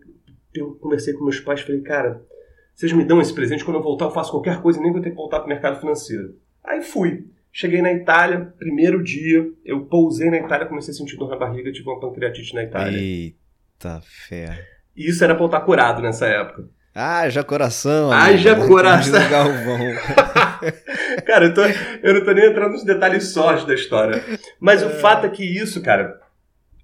eu conversei com meus pais, falei, cara, vocês me dão esse presente, quando eu voltar eu faço qualquer coisa, nem vou ter que voltar para o mercado financeiro. Aí fui. Cheguei na Itália, primeiro dia, eu pousei na Itália, comecei a sentir dor na barriga, tive uma pancreatite na Itália. Eita fé. E isso era pra eu estar curado nessa época. Haja coração. Haja coração. Galvão. cara, eu, tô, eu não tô nem entrando nos detalhes sós da história. Mas o fato é que isso, cara,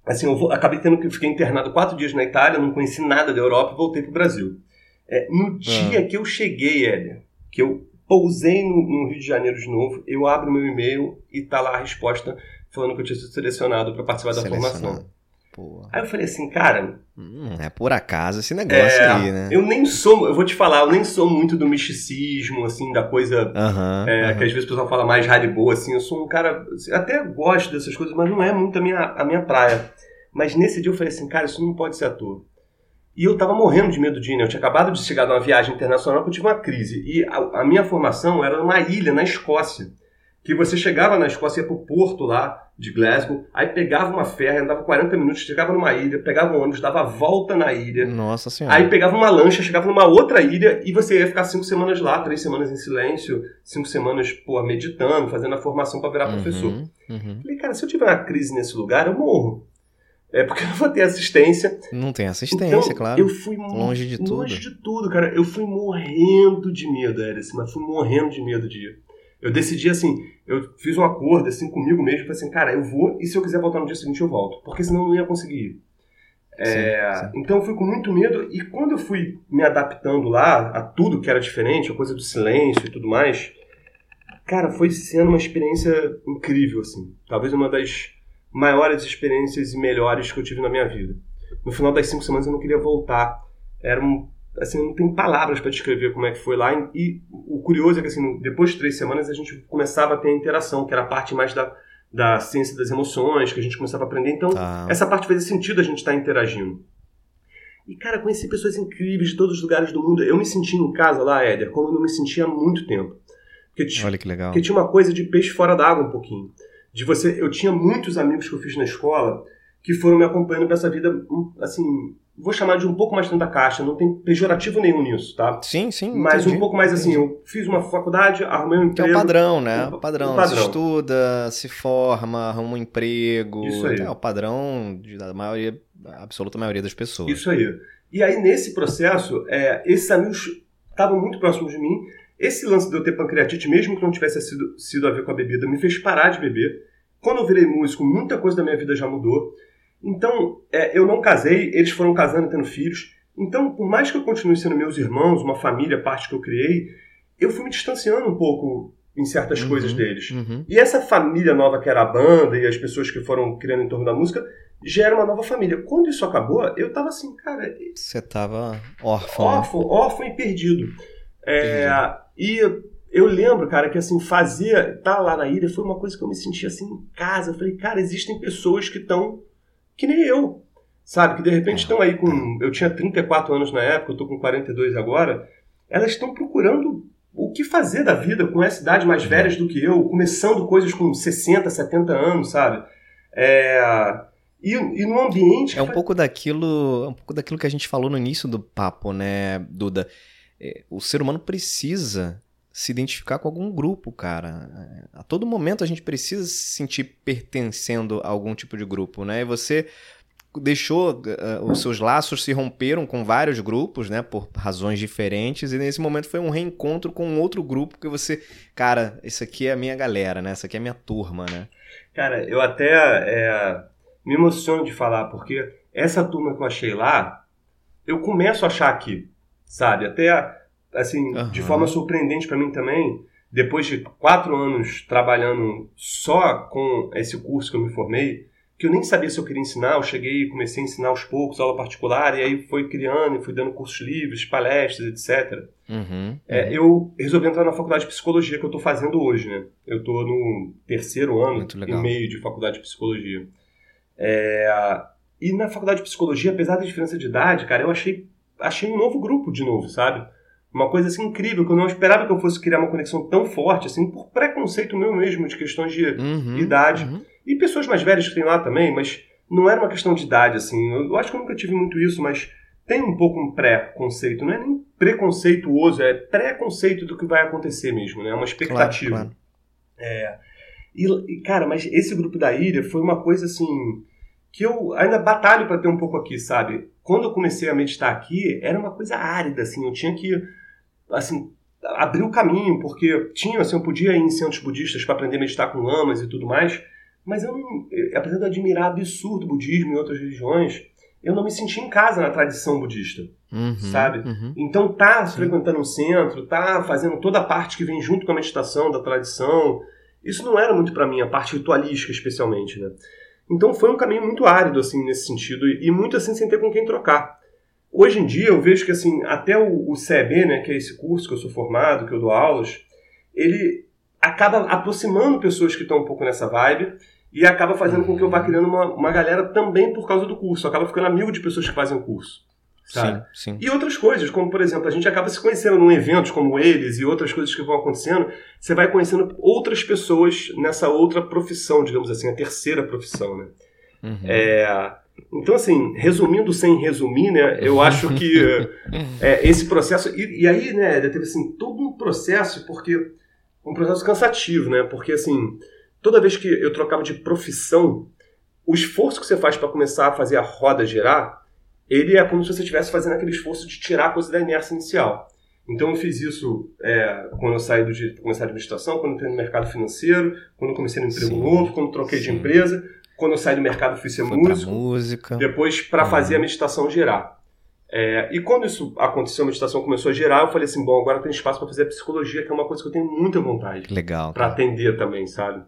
assim, eu vou- acabei tendo que fiquei internado quatro dias na Itália, não conheci nada da Europa e voltei pro Brasil. É, no dia que eu cheguei, Élia, que eu pousei no, no Rio de Janeiro de novo, eu abro meu e-mail e tá lá a resposta falando que eu tinha sido selecionado para participar da formação. Pô, Aí eu falei assim, cara, hum, é por acaso esse negócio é, aí, né? eu nem sou, eu vou te falar, eu nem sou muito do misticismo, assim, da coisa. É, que às vezes o pessoal fala mais Haribo, assim, eu sou um cara, até gosto dessas coisas, mas não é muito a minha, a minha praia. Mas nesse dia eu falei assim, cara, isso não pode ser à toa. E eu tava morrendo de medo de ir, né? Eu tinha acabado de chegar de uma viagem internacional que eu tive uma crise. E a, a minha formação era numa ilha, na Escócia. Que você chegava na Escócia, ia pro porto lá de Glasgow, aí pegava uma ferry, andava 40 minutos, chegava numa ilha, pegava um ônibus, dava a volta na ilha. Nossa senhora. Aí pegava uma lancha, chegava numa outra ilha e você ia ficar cinco semanas lá, três semanas em silêncio, cinco semanas, pô, meditando, fazendo a formação para virar professor. Uhum, uhum. Falei, cara, se eu tiver uma crise nesse lugar, eu morro. É porque eu não vou ter assistência. Não tem assistência, então, claro. Eu fui Longe de tudo. Longe de tudo, cara. Eu fui morrendo de medo, Eric, mas fui morrendo de medo de ir. Eu decidi assim, eu fiz um acordo assim comigo mesmo, falei assim, cara, eu vou e se eu quiser voltar no dia seguinte eu volto, porque senão eu não ia conseguir ir. É, Sim, sim. Então eu fui com muito medo e quando eu fui me adaptando lá a tudo que era diferente, a coisa do silêncio e tudo mais, cara, foi sendo uma experiência incrível assim. Talvez uma das maiores experiências e melhores que eu tive na minha vida. No final das cinco semanas eu não queria voltar. Era um, assim, não tem palavras para descrever como é que foi lá. E o curioso é que assim, depois de três semanas a gente começava a ter a interação, que era a parte mais da, da ciência das emoções, que a gente começava a aprender. Então Tá. essa parte fazia sentido a gente estar interagindo. E, cara, conheci pessoas incríveis de todos os lugares do mundo. Eu me senti em casa lá, Éder, como eu não me sentia há muito tempo. Porque, Olha que legal. porque tinha uma coisa de peixe fora d'água um pouquinho. De você, eu tinha muitos amigos que eu fiz na escola que foram me acompanhando pra essa vida, um, assim, vou chamar de um pouco mais dentro da caixa, não tem pejorativo nenhum nisso, tá? Sim, sim. Mas entendi, um pouco mais assim, entendi. eu fiz uma faculdade, arrumei um Que é emprego. o padrão, né? O padrão. o padrão. Se estuda, se forma, arruma um emprego. Isso aí. É o padrão da maioria, a absoluta maioria das pessoas. Isso aí. E aí, nesse processo, é, esses amigos estavam muito próximos de mim. Esse lance de eu ter pancreatite, mesmo que não tivesse sido, sido a ver com a bebida, me fez parar de beber. Quando eu virei músico, muita coisa da minha vida já mudou. Então, é, eu não casei, eles foram casando e tendo filhos. Então, por mais que eu continue sendo meus irmãos, uma família, parte que eu criei, eu fui me distanciando um pouco em certas Uhum. coisas deles. Uhum. E essa família nova que era a banda e as pessoas que foram criando em torno da música, já era uma nova família. Quando isso acabou, eu tava assim, cara, Você tava órfão. né? órfão, órfão e perdido. É, e eu lembro, cara, que assim, fazer, estar lá na ilha foi uma coisa que eu me sentia assim em casa. Eu falei, cara, existem pessoas que estão que nem eu. Sabe, que de repente estão aí com. Eu tinha 34 anos na época, eu tô com 42 agora. Elas estão procurando o que fazer da vida com essa idade mais velhas do que eu, começando coisas com 60, 70 anos, sabe? É, e, e num ambiente. É um pouco daquilo, é um pouco daquilo que a gente falou no início do papo, né, Duda? É, O ser humano precisa se identificar com algum grupo, cara. É, A todo momento a gente precisa se sentir pertencendo a algum tipo de grupo, né? E você deixou eh, os seus laços se romperam com vários grupos, né, por razões diferentes, e nesse momento foi um reencontro com outro grupo que você, cara, isso aqui é a minha galera, né? Essa aqui é a minha turma, né? Cara, eu até é, me emociono de falar, porque essa turma que eu achei lá, eu começo a achar aqui, sabe? Até, assim, de Aham. forma surpreendente pra mim também, depois de quatro anos trabalhando só com esse curso que eu me formei, que eu nem sabia se eu queria ensinar, eu cheguei e comecei a ensinar aos poucos, aula particular, e aí foi criando, e fui dando cursos livres, palestras, etc. Uhum. É, eu resolvi entrar na faculdade de psicologia que eu estou fazendo hoje, né? Eu estou no terceiro ano e meio de faculdade de psicologia. É, e na faculdade de psicologia, apesar da diferença de idade, cara, eu achei, achei um novo grupo de novo, sabe? Uma coisa assim incrível, que eu não esperava que eu fosse criar uma conexão tão forte, assim, por preconceito meu mesmo, de questões de Uhum. idade. Uhum. e pessoas mais velhas que tem lá também, mas não era uma questão de idade, assim. Eu, eu acho que eu nunca tive muito isso, mas tem um pouco um pré-conceito, não é nem preconceituoso, é pré-conceito do que vai acontecer mesmo, né? É uma expectativa. Claro, claro. É, e, cara, mas esse grupo da ilha foi uma coisa assim que eu ainda batalho para ter um pouco aqui, sabe? Quando eu comecei a meditar aqui, era uma coisa árida, assim, eu tinha que, assim, abrir o caminho, porque tinha, assim, eu podia ir em centros budistas para aprender a meditar com lamas e tudo mais, mas eu não, apesar de admirar absurdo o budismo e outras religiões, eu não me senti em casa na tradição budista, uhum, sabe? Uhum. Então tá Sim. frequentando um centro, tá fazendo toda a parte que vem junto com a meditação da tradição, isso não era muito para mim, a parte ritualística especialmente, né? Então foi um caminho muito árido, assim, nesse sentido, e muito assim sem ter com quem trocar. Hoje em dia eu vejo que, assim, até o, o CEB, né, que é esse curso que eu sou formado, que eu dou aulas, ele acaba aproximando pessoas que estão um pouco nessa vibe e acaba fazendo com que eu vá criando uma, uma galera também por causa do curso. Acaba ficando amigo de pessoas que fazem o curso. Sabe? Sim, sim. E outras coisas, como por exemplo, a gente acaba se conhecendo num eventos como eles e outras coisas que vão acontecendo, você vai conhecendo outras pessoas nessa outra profissão, digamos assim, a terceira profissão, né? Uhum. É, então, assim, resumindo sem resumir, né, eu acho que é, esse processo. E, e, aí, né, teve assim, todo um processo, porque. Um processo cansativo, né? Porque, assim, toda vez que eu trocava de profissão, o esforço que você faz para começar a fazer a roda girar ele é como se você estivesse fazendo aquele esforço de tirar a coisa da inércia inicial. Então eu fiz isso é, quando eu saí do de, comecei a administração, quando entrei no mercado financeiro, quando eu comecei no emprego sim, novo, quando troquei sim. de empresa, quando eu saí do mercado fui ser Foi músico, música. depois para uhum. fazer a meditação gerar. É, e quando isso aconteceu, a meditação começou a gerar, eu falei assim, bom, agora tem espaço para fazer a psicologia, que é uma coisa que eu tenho muita vontade. Legal. Para atender também, sabe?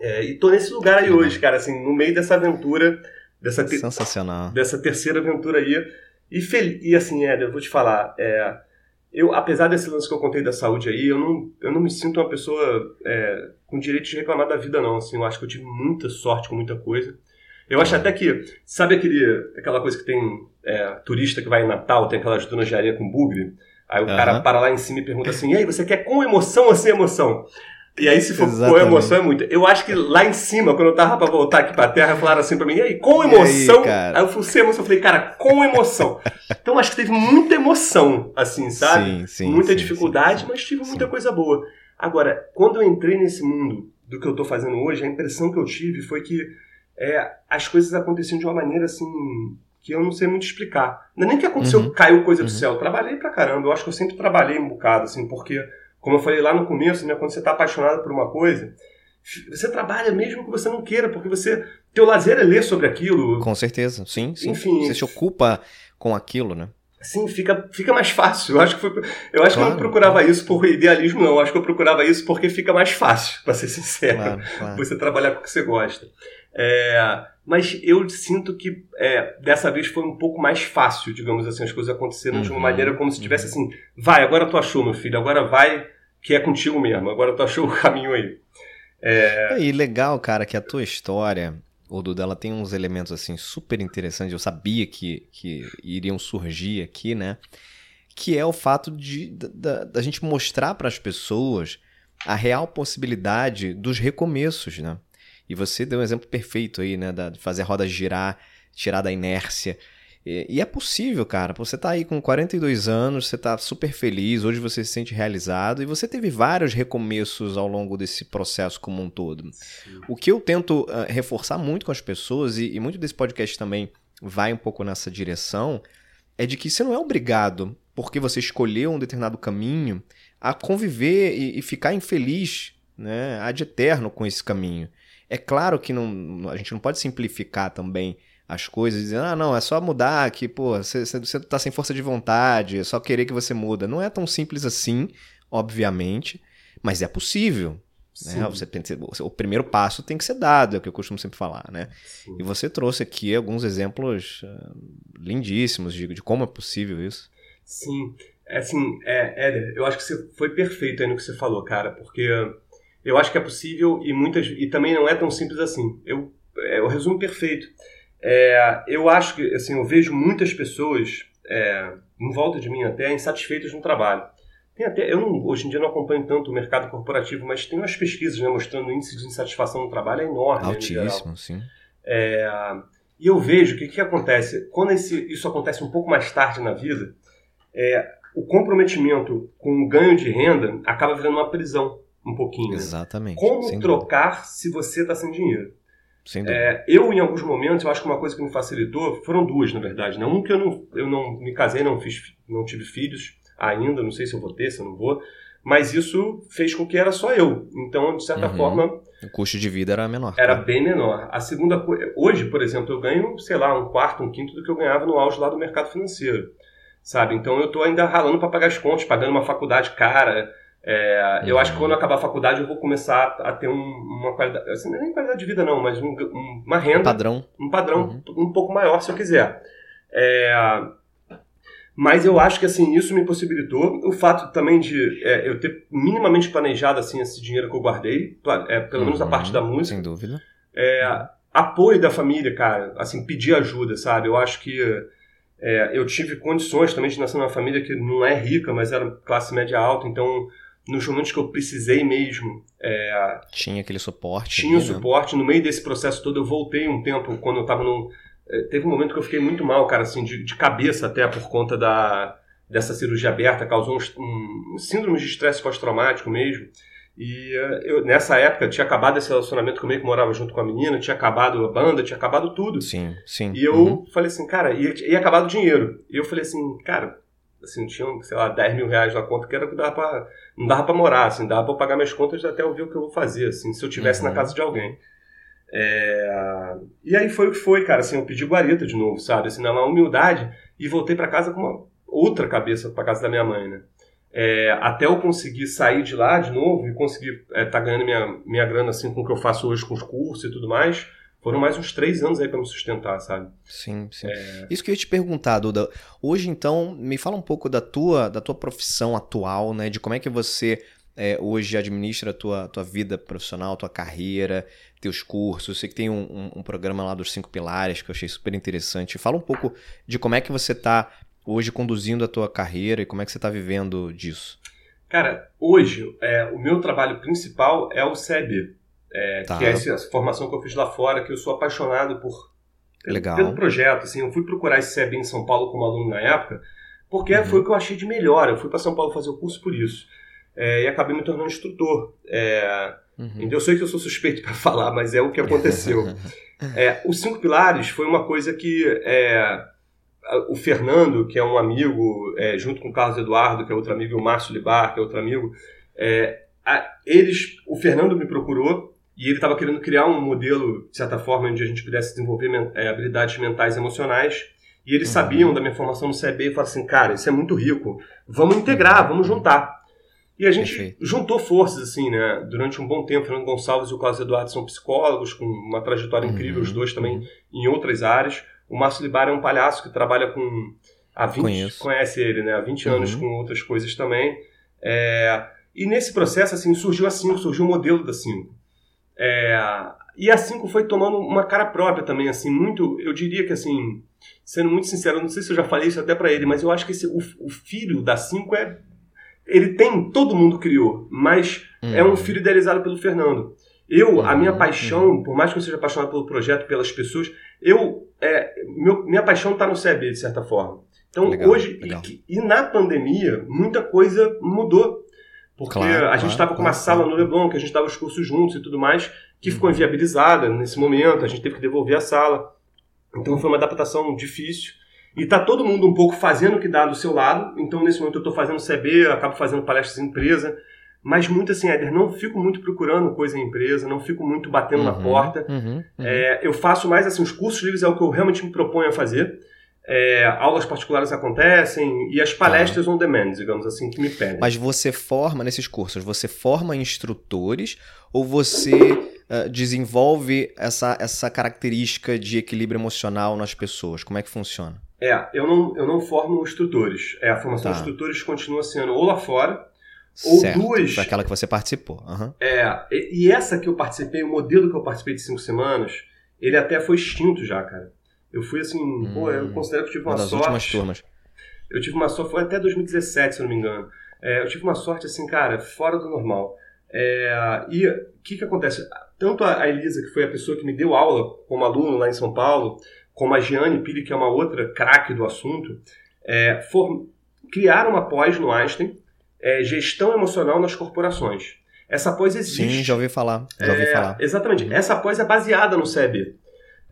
É, e tô nesse lugar aí hoje, cara, assim, no meio dessa aventura Dessa. Sensacional. Dessa terceira aventura aí. E, fel... e assim, Éder, eu vou te falar, é... eu, apesar desse lance que eu contei da saúde aí, eu não, eu não me sinto uma pessoa é... com direito de reclamar da vida, não. Assim, eu acho que eu tive muita sorte com muita coisa. Eu acho até que, sabe aquele, aquela coisa que tem é, turista que vai em Natal, tem aquelas dunas de areia com bugre? Aí o uhum. cara para lá em cima e pergunta assim: e aí, você quer com emoção ou sem emoção? E aí, se for Exatamente. com emoção, é muito. Eu acho que lá em cima, quando eu tava pra voltar aqui pra terra, falaram assim pra mim, e aí, com emoção? Aí, aí, eu fui sem emoção. Eu falei, cara, com emoção. então, acho que teve muita emoção, assim, sabe? Sim, sim, muita sim, dificuldade, mas tive muita coisa boa. Agora, quando eu entrei nesse mundo do que eu tô fazendo hoje, a impressão que eu tive foi que é, as coisas aconteciam de uma maneira, assim, que eu não sei muito explicar. Não é nem que aconteceu, uhum. caiu coisa do uhum. céu. Eu trabalhei pra caramba. Eu acho que eu sempre trabalhei um bocado, assim, porque como eu falei lá no começo, né, quando você está apaixonado por uma coisa, você trabalha mesmo que você não queira, porque você teu lazer é ler sobre aquilo. Com certeza, sim, sim. Enfim, você se ocupa com aquilo, né? Sim, fica, fica mais fácil. Eu acho que foi, eu acho claro, que eu não procurava claro. isso por idealismo, não. Eu acho que eu procurava isso porque fica mais fácil, para ser sincero. Claro, você trabalhar com o que você gosta. É, mas eu sinto que é, dessa vez foi um pouco mais fácil, digamos assim, as coisas aconteceram uhum, de uma uhum. maneira como se tivesse assim, vai, agora tu achou, meu filho, agora vai, que é contigo mesmo, agora tu achou o caminho aí. É... E legal, cara, que a tua história, o Duda, ela tem uns elementos assim super interessantes, eu sabia que, que iriam surgir aqui, né? Que é o fato de da, da gente mostrar para as pessoas a real possibilidade dos recomeços, né? E você deu um exemplo perfeito aí, né? De fazer a roda girar, tirar da inércia. E, e, é possível, cara. Você tá aí com 42 anos, você tá super feliz, hoje você se sente realizado e você teve vários recomeços ao longo desse processo como um todo. Sim. O que eu tento uh, reforçar muito com as pessoas, e, e muito desse podcast também vai um pouco nessa direção, é de que você não é obrigado, porque você escolheu um determinado caminho, a conviver e, e ficar infeliz né, ad eterno com esse caminho. É claro que não, a gente não pode simplificar também as coisas, dizendo, ah, não, é só mudar, que, pô, você, você tá sem força de vontade, é só querer que você muda. Não é tão simples assim, obviamente, mas é possível. Né? Você tem ser, o primeiro passo tem que ser dado, é o que eu costumo sempre falar, né? Sim. E você trouxe aqui alguns exemplos uh, lindíssimos de, de como é possível isso. Sim, é assim, é, Éder, eu acho que você foi perfeito aí no que você falou, cara, porque eu acho que é possível e muitas e também não é tão simples assim. Eu é o resumo perfeito. É, eu acho que assim eu vejo muitas pessoas é, em volta de mim até insatisfeitas no trabalho. Tem até eu não, hoje em dia não acompanho tanto o mercado corporativo, mas tem umas pesquisas né, mostrando o índice de insatisfação no trabalho é enorme. Altíssimo, sim. É, E eu vejo que o que acontece, quando esse, isso acontece um pouco mais tarde na vida, é, o comprometimento com o ganho de renda acaba virando uma prisão um pouquinho. né? Exatamente. Como sem trocar se você está sem dinheiro? É, eu, em alguns momentos, eu acho que uma coisa que me facilitou foram duas, na verdade. Né? Um que eu não, eu não me casei, não fiz, não tive filhos ainda, não sei se eu vou ter, se eu não vou. Mas isso fez com que era só eu. Então, de certa Uhum. forma, O custo de vida era menor. era bem menor. A segunda coisa, hoje, por exemplo, eu ganho, sei lá, um quarto, um quinto do que eu ganhava no auge lá do mercado financeiro, sabe? Então eu tô ainda ralando para pagar as contas, pagando uma faculdade cara. É, Eu Uhum. acho que quando eu acabar a faculdade eu vou começar a ter um- uma qualidade, assim, não é nem qualidade de vida não, mas um- um- uma renda, Padrão. um padrão um pouco maior se eu quiser. É, mas eu acho que assim isso me possibilitou o fato também de é, eu ter minimamente planejado assim esse dinheiro que eu guardei, é, pelo menos a Uhum. parte da música. Sem dúvida. É, apoio da família, cara, assim, pedir ajuda, sabe? Eu acho que é, eu tive condições também de nascer numa família que não é rica, mas era classe média alta, então nos momentos que eu precisei mesmo, é, Tinha aquele suporte. tinha o né? suporte. No meio desse processo todo, eu voltei um tempo quando eu tava num. eh, Teve um momento que eu fiquei muito mal, cara, assim, de, de cabeça até por conta da, dessa cirurgia aberta, causou um, um síndrome de estresse pós-traumático mesmo. E eh, eu, nessa época tinha acabado esse relacionamento comigo, que morava junto com a menina, tinha acabado a banda, tinha acabado tudo. Sim, sim. E eu Uhum. falei assim, cara, ia, ia acabar o dinheiro. E eu falei assim, cara, assim, tinha, sei lá, 10 mil reais na conta que era que dava pra, não dava pra morar, assim, dava eu pagar minhas contas até eu ver o que eu vou fazer, assim, se eu tivesse Uhum. na casa de alguém. É, E aí foi o que foi, cara, assim, eu pedi guarita de novo, sabe, assim, na humildade, e voltei pra casa com uma outra cabeça pra casa da minha mãe, né. É, até eu conseguir sair de lá de novo e conseguir estar ganhando minha, minha grana assim com o que eu faço hoje com os cursos e tudo mais, foram mais uns três anos aí pra me sustentar, sabe? Sim, sim. É. Isso que eu ia te perguntar, Duda. Hoje, então, me fala um pouco da tua, da tua profissão atual, né? De como é que você é, hoje administra a tua, tua vida profissional, tua carreira, teus cursos. Eu sei que tem um, um- um programa lá dos cinco pilares que eu achei super interessante. Fala um pouco de como é que você está hoje conduzindo a tua carreira e como é que você está vivendo disso. Cara, hoje é, o meu trabalho principal é o CEB, é, Tá. que é essa formação que eu fiz lá fora, que eu sou apaixonado por pelo, Legal. pelo projeto. Assim, eu fui procurar esse CEB em São Paulo como aluno na época, porque Uhum. foi o que eu achei de melhor. Eu fui para São Paulo fazer o curso por isso. É, e acabei me tornando instrutor. É, Uhum. eu sei que eu sou suspeito para falar, mas é o que aconteceu. É, os cinco pilares foi uma coisa que é, o Fernando, que é um amigo, é, junto com o Carlos Eduardo, que é outro amigo, e o Márcio Libar, que é outro amigo, é, a- eles, o Fernando me procurou e ele estava querendo criar um modelo, de certa forma, onde a gente pudesse desenvolver é, habilidades mentais e emocionais. E eles Uhum. sabiam da minha formação no CB e falaram assim, cara, isso é muito rico, vamos integrar, vamos juntar. E a gente Perfeito. juntou forças, assim, né? Durante um bom tempo, Fernando Gonçalves e o Carlos Eduardo são psicólogos, com uma trajetória incrível, Uhum, os dois também uhum. em outras áreas. O Márcio Libar é um palhaço que trabalha com. Há 20, Conheço. Conhece ele, né? Há 20 Uhum. anos com outras coisas também. É, e nesse processo, assim, surgiu a 5, surgiu o modelo da 5. É, e a 5 foi tomando uma cara própria também, assim, muito. Eu diria que, assim, sendo muito sincero, não sei se eu já falei isso até pra ele, mas eu acho que esse, o, o filho da 5 é. Ele tem, todo mundo criou, mas é um Uhum. filho idealizado pelo Fernando. Eu, a Uhum, minha paixão, por mais que eu seja apaixonado pelo projeto, pelas pessoas, eu, é, meu- minha paixão está no CB, de certa forma. Então, Legal, hoje, legal. E, e na pandemia, muita coisa mudou. Porque Claro, a gente claro, estava com uma claro, sala no Leblon, que a gente dava os cursos juntos e tudo mais, que ficou Uhum. inviabilizada nesse momento, a gente teve que devolver a sala. Então foi uma adaptação difícil. E tá todo mundo um pouco fazendo o que dá do seu lado. Então, nesse momento, eu estou fazendo CB, acabo fazendo palestras em empresa. Mas muito assim, Éder, não fico muito procurando coisa em empresa, não fico muito batendo na Uhum, porta. uhum, uhum. É, eu faço mais assim, os cursos livres é o que eu realmente me proponho a fazer. É, aulas particulares acontecem e as palestras on demand, digamos assim, que me pedem. Mas você forma nesses cursos, você forma instrutores ou você ah, desenvolve essa, essa característica de equilíbrio emocional nas pessoas? Como é que funciona? É, eu não, eu não formo instrutores. É, a formação Tá. de instrutores continua sendo ou lá fora, Ou certo, duas- aquela que você participou. aham. É, e, e essa que eu participei, o modelo que eu participei de cinco semanas, ele até foi extinto já, cara. Eu fui assim, pô, eu considero que eu tive Uma uma, das últimas sorte. turmas. Eu tive uma sorte, foi até 2017, se eu não me engano. É, eu tive uma sorte, assim, cara, fora do normal. É, e o que que acontece? Tanto a Elisa, que foi a pessoa que me deu aula como aluno lá em São Paulo, como a Gianni Pili, que é uma outra craque do assunto, é, for, criaram uma pós no Einstein, é, gestão emocional nas corporações. Essa pós existe. Sim, já ouvi falar. Já ouvi É, falar. Exatamente. Essa pós é baseada no CEB.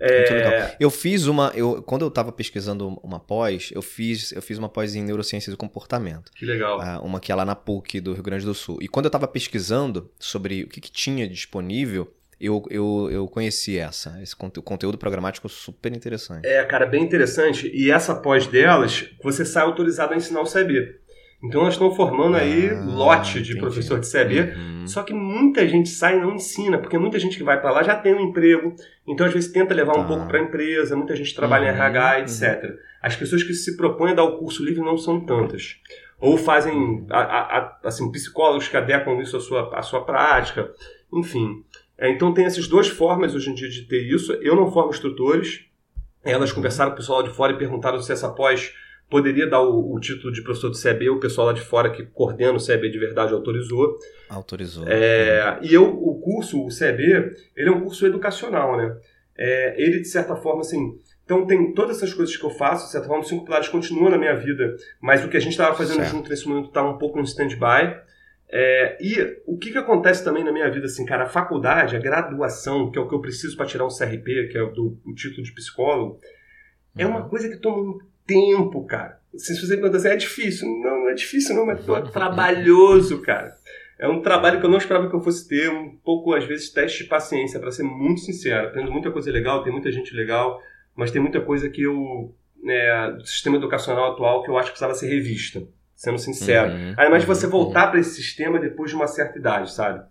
Muito É, legal. Eu fiz uma. Eu, quando eu estava pesquisando uma pós, eu fiz, eu fiz uma pós em neurociência do comportamento. Que legal. Ah, uma que é lá na PUC do Rio Grande do Sul. E quando eu estava pesquisando sobre o que, que tinha disponível, eu, eu, eu conheci essa. Esse conte- conteúdo programático super interessante. É, cara, bem interessante. E essa pós delas, você sai autorizado a ensinar o CEB. Então elas estão formando aí Ah, lote de entendi. professor de CEB. Uhum. Só que muita gente sai e não ensina, porque muita gente que vai para lá já tem um emprego, então às vezes tenta levar um Tá. pouco para a empresa, muita gente trabalha em Uhum, RH, etc. As pessoas que se propõem a dar o curso livre não são tantas. Ou fazem, a- a- assim, psicólogos que adequam isso à sua, à sua prática, enfim. É, então tem essas duas formas hoje em dia de ter isso. Eu não formo instrutores, elas conversaram com o pessoal lá de fora e perguntaram se essa pós poderia dar o, o título de professor de CEB, o pessoal lá de fora que coordena o CEB de verdade autorizou. Autorizou. É, e eu, o curso, o CEB, ele é um curso educacional, né? É, ele, de certa forma, assim. Então, tem todas essas coisas que eu faço, de certa forma, os cinco pilares continuam na minha vida, mas o que a gente estava fazendo Certo. junto nesse momento está um pouco em stand-by. É, e o que, que acontece também na minha vida, assim, cara, a faculdade, a graduação, que é o que eu preciso para tirar um CRP, que é o, do, o título de psicólogo, é uma coisa que toma um tempo, cara. Se você me perguntar assim, é difícil? Não, não é difícil não, mas é trabalhoso, cara. É um trabalho que eu não esperava que eu fosse ter, um pouco, às vezes, teste de paciência, para ser muito sincero. Aprendo muita coisa legal, tem muita gente legal, mas tem muita coisa que eu, né, do sistema educacional atual que eu acho que precisava ser revista, sendo sincero. Uhum, Ainda mais de você uhum, voltar para esse sistema depois de uma certa idade, sabe?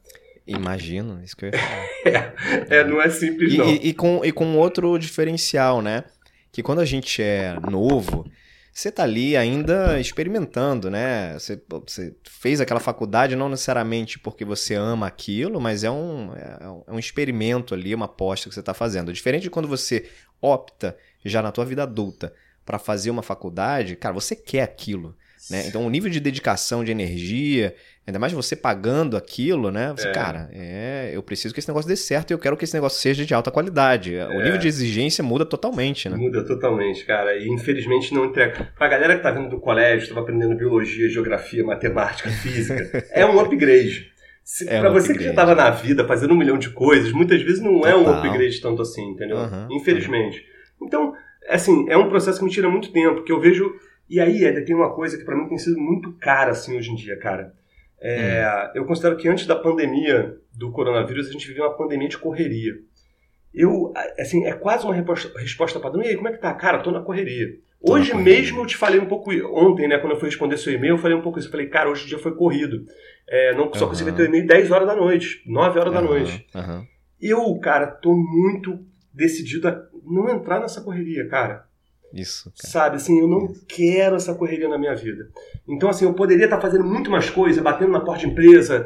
Imagino, isso que eu ia falar. É, não é simples, E, não. e- e com, e com outro diferencial, né? Que quando a gente é novo, você tá ali ainda experimentando, né? Você, você fez aquela faculdade não necessariamente porque você ama aquilo, mas é um, é um- é um experimento ali, uma aposta que você está fazendo. Diferente de quando você opta já na tua vida adulta para fazer uma faculdade, cara, você quer aquilo. Né? Então, o nível de dedicação, de energia, ainda mais você pagando aquilo, né? Você, É. cara, é, eu preciso que esse negócio dê certo e eu quero que esse negócio seja de alta qualidade. O nível de exigência muda totalmente, né? Muda totalmente, cara. E infelizmente não entrega. Pra galera que tá vindo do colégio, estava aprendendo biologia, geografia, matemática, física, é um upgrade. Se, É pra um você que upgrade. já tava na vida fazendo um milhão de coisas, muitas vezes não é um Total. upgrade tanto assim, entendeu? Aham, Infelizmente. Então, assim, é um processo que me tira muito tempo, que eu vejo. E aí, Éder, tem uma coisa que pra mim tem sido muito cara, assim, hoje em dia, cara. É, Hum. Eu considero que antes da pandemia do coronavírus, a gente vivia uma pandemia de correria. Eu, assim, é quase uma resposta, resposta padrão. E aí, como é que tá? Cara, tô na correria. Tô na Hoje correria. mesmo eu te falei um pouco, ontem, né, quando eu fui responder seu e-mail, eu falei um pouco isso. Eu falei, cara, hoje o dia foi corrido. É, não só Aham. consegui ver teu e-mail 10 horas da noite, 9 horas da Aham, noite. aham. Eu, cara, tô muito decidido a não entrar nessa correria, cara. Isso, cara. Sabe, assim, eu não Isso. quero essa correria na minha vida. Então, assim, eu poderia estar fazendo muito mais coisa, batendo na porta de empresa,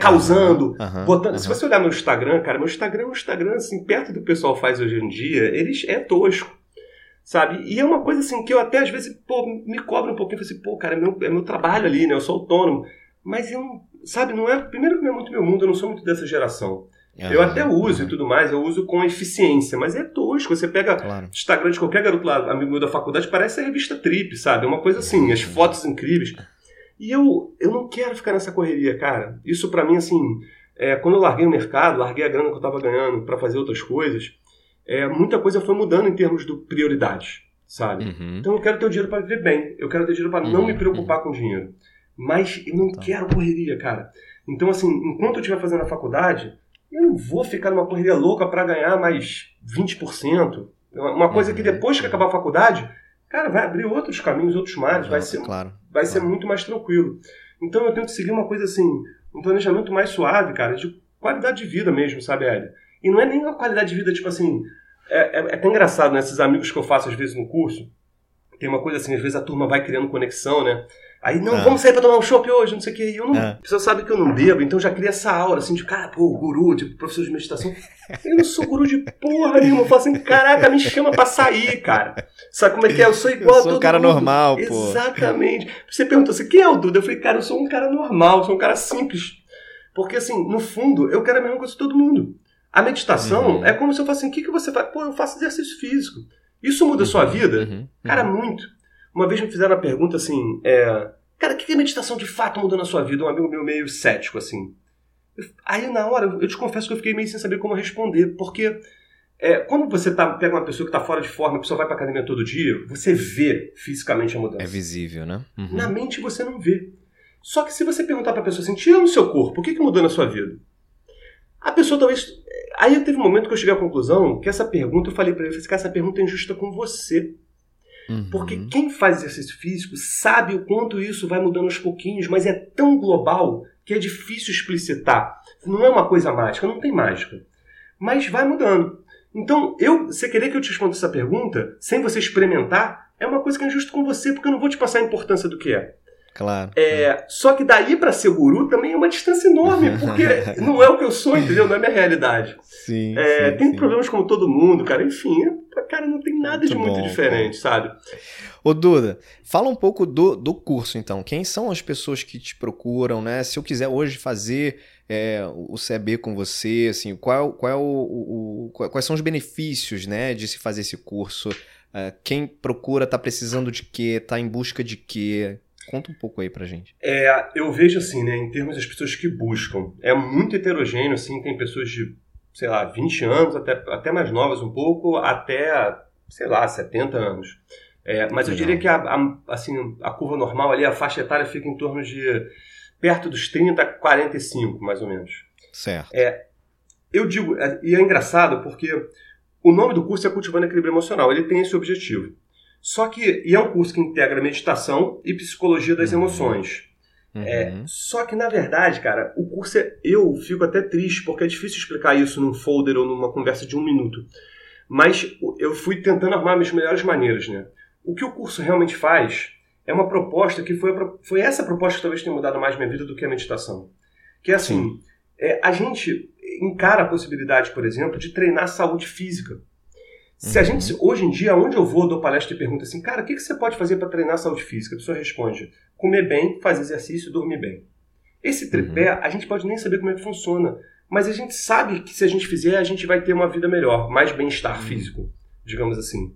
causando, Aham, botando. Se você olhar meu Instagram, cara, meu Instagram é um Instagram, assim, perto do que o pessoal faz hoje em dia, eles é tosco. Sabe? E é uma coisa assim que eu até às vezes, pô, me cobro um pouquinho, assim, pô, cara, é meu, é meu trabalho ali, né? Eu sou autônomo. Mas eu sabe, não é. Primeiro que não é muito meu mundo, eu não sou muito dessa geração. Eu até uso e tudo mais, eu uso com eficiência, mas é tosco. Você pega Claro. Instagram de qualquer garoto lá, amigo meu da faculdade, parece a revista Trip, sabe? É uma coisa assim, as fotos incríveis. E eu, eu não quero ficar nessa correria, cara. Isso pra mim, assim, é, quando eu larguei o mercado, larguei a grana que eu tava ganhando pra fazer outras coisas, é, muita coisa foi mudando em termos de prioridades, sabe? Uhum. Então eu quero ter o dinheiro pra viver bem, eu quero ter dinheiro não Uhum, me preocupar com dinheiro. Mas eu não Tá. quero correria, cara. Então, assim, enquanto eu estiver fazendo a faculdade, eu não vou ficar numa correria louca pra ganhar mais 20%. Uma coisa que Uhum. depois que acabar a faculdade, cara, vai abrir outros caminhos, outros mares, vai ser, Claro. vai ser muito mais tranquilo. Então eu tento seguir uma coisa assim, um planejamento mais suave, cara, de qualidade de vida mesmo, sabe, Hélio? E não é nem uma qualidade de vida, tipo assim. É, é, é até engraçado, né? Esses amigos que eu faço às vezes no curso, tem uma coisa assim, às vezes a turma vai criando conexão, né? Aí, não, Ah. vamos sair pra tomar um chopp hoje, não sei o quê. E eu não. Ah. A pessoa sabe que eu não bebo, então já cria essa aura, assim, de cara, pô, guru, tipo, professor de meditação. Eu não sou guru de porra nenhuma. Eu falo assim, caraca, me chama pra sair, cara. Sabe como é que é? Eu sou igual Eu a sou um todo cara mundo. normal, pô. Exatamente. Você perguntou assim, quem é o Duda? Eu falei, cara, eu sou um cara normal, eu sou um cara simples. Porque, assim, no fundo, eu quero a mesma coisa que todo mundo. A meditação Uhum. é como se eu falasse assim, o que, que você faz? Pô, eu faço exercício físico. Isso muda a sua vida? Uhum, uhum. Cara, muito. Uma vez me fizeram a pergunta assim, é, cara, o que a meditação de fato mudou na sua vida? Um amigo meu meio cético, assim. Aí na hora, eu te confesso que eu fiquei meio sem saber como responder, porque é, quando você tá, pega uma pessoa que está fora de forma, a pessoa vai para academia todo dia, você vê fisicamente a mudança. É visível, né? Uhum. Na mente você não vê. Só que se você perguntar para a pessoa assim, tira no seu corpo, o que, que mudou na sua vida? A pessoa talvez. Aí teve um momento que eu cheguei à conclusão que essa pergunta, eu falei para ele, eu falei, essa pergunta é injusta com você. Uhum. Porque quem faz exercício físico sabe o quanto isso vai mudando aos pouquinhos, mas é tão global que é difícil explicitar. Não é uma coisa mágica, não tem mágica. Mas vai mudando. Então, eu, você querer que eu te responda essa pergunta sem você experimentar é uma coisa que é injusto com você, porque eu não vou te passar a importância do que é. Claro. É, Só que daí para ser guru também é uma distância enorme, porque não é o que eu sou, entendeu? Não é minha realidade. Sim. É, sim tem sim. problemas como todo mundo, cara. Enfim, é, cara, não tem nada muito de muito bom, diferente, bom. sabe? Ô Duda, fala um pouco do, do curso então. Quem são as pessoas que te procuram, né? Se eu quiser hoje fazer é, o CB com você, assim, qual, qual é o, o, quais são os benefícios, né, de se fazer esse curso? Uh, quem procura está precisando de quê? Está em busca de quê? Conta um pouco aí pra gente. É, eu vejo assim, né, em termos das pessoas que buscam, é muito heterogêneo, assim, tem pessoas de, sei lá, 20 anos, até, até mais novas um pouco, até, sei lá, 70 anos. É, mas eu diria que a, a, assim, a curva normal ali, a faixa etária fica em torno de perto dos 30, 45, mais ou menos. Certo. É, eu digo, é, e é engraçado porque o nome do curso é Cultivando Equilíbrio Emocional, ele tem esse objetivo. Só que, e é um curso que integra meditação e psicologia das uhum. emoções. Uhum. É, só que, na verdade, cara, o curso é. Eu fico até triste, porque é difícil explicar isso num folder ou numa conversa de um minuto. Mas eu fui tentando armar as melhores maneiras, né? O que o curso realmente faz é uma proposta que foi, foi essa proposta que talvez tenha mudado mais minha vida do que a meditação. Que é assim, é, a gente encara a possibilidade, por exemplo, de treinar saúde física. Se a uhum. gente, hoje em dia, onde eu vou, dou palestra e pergunto assim, cara, o que, que você pode fazer para treinar saúde física? A pessoa responde, comer bem, fazer exercício e dormir bem. Esse tripé, uhum. a gente pode nem saber como é que funciona, mas a gente sabe que se a gente fizer, a gente vai ter uma vida melhor, mais bem-estar uhum. físico, digamos assim.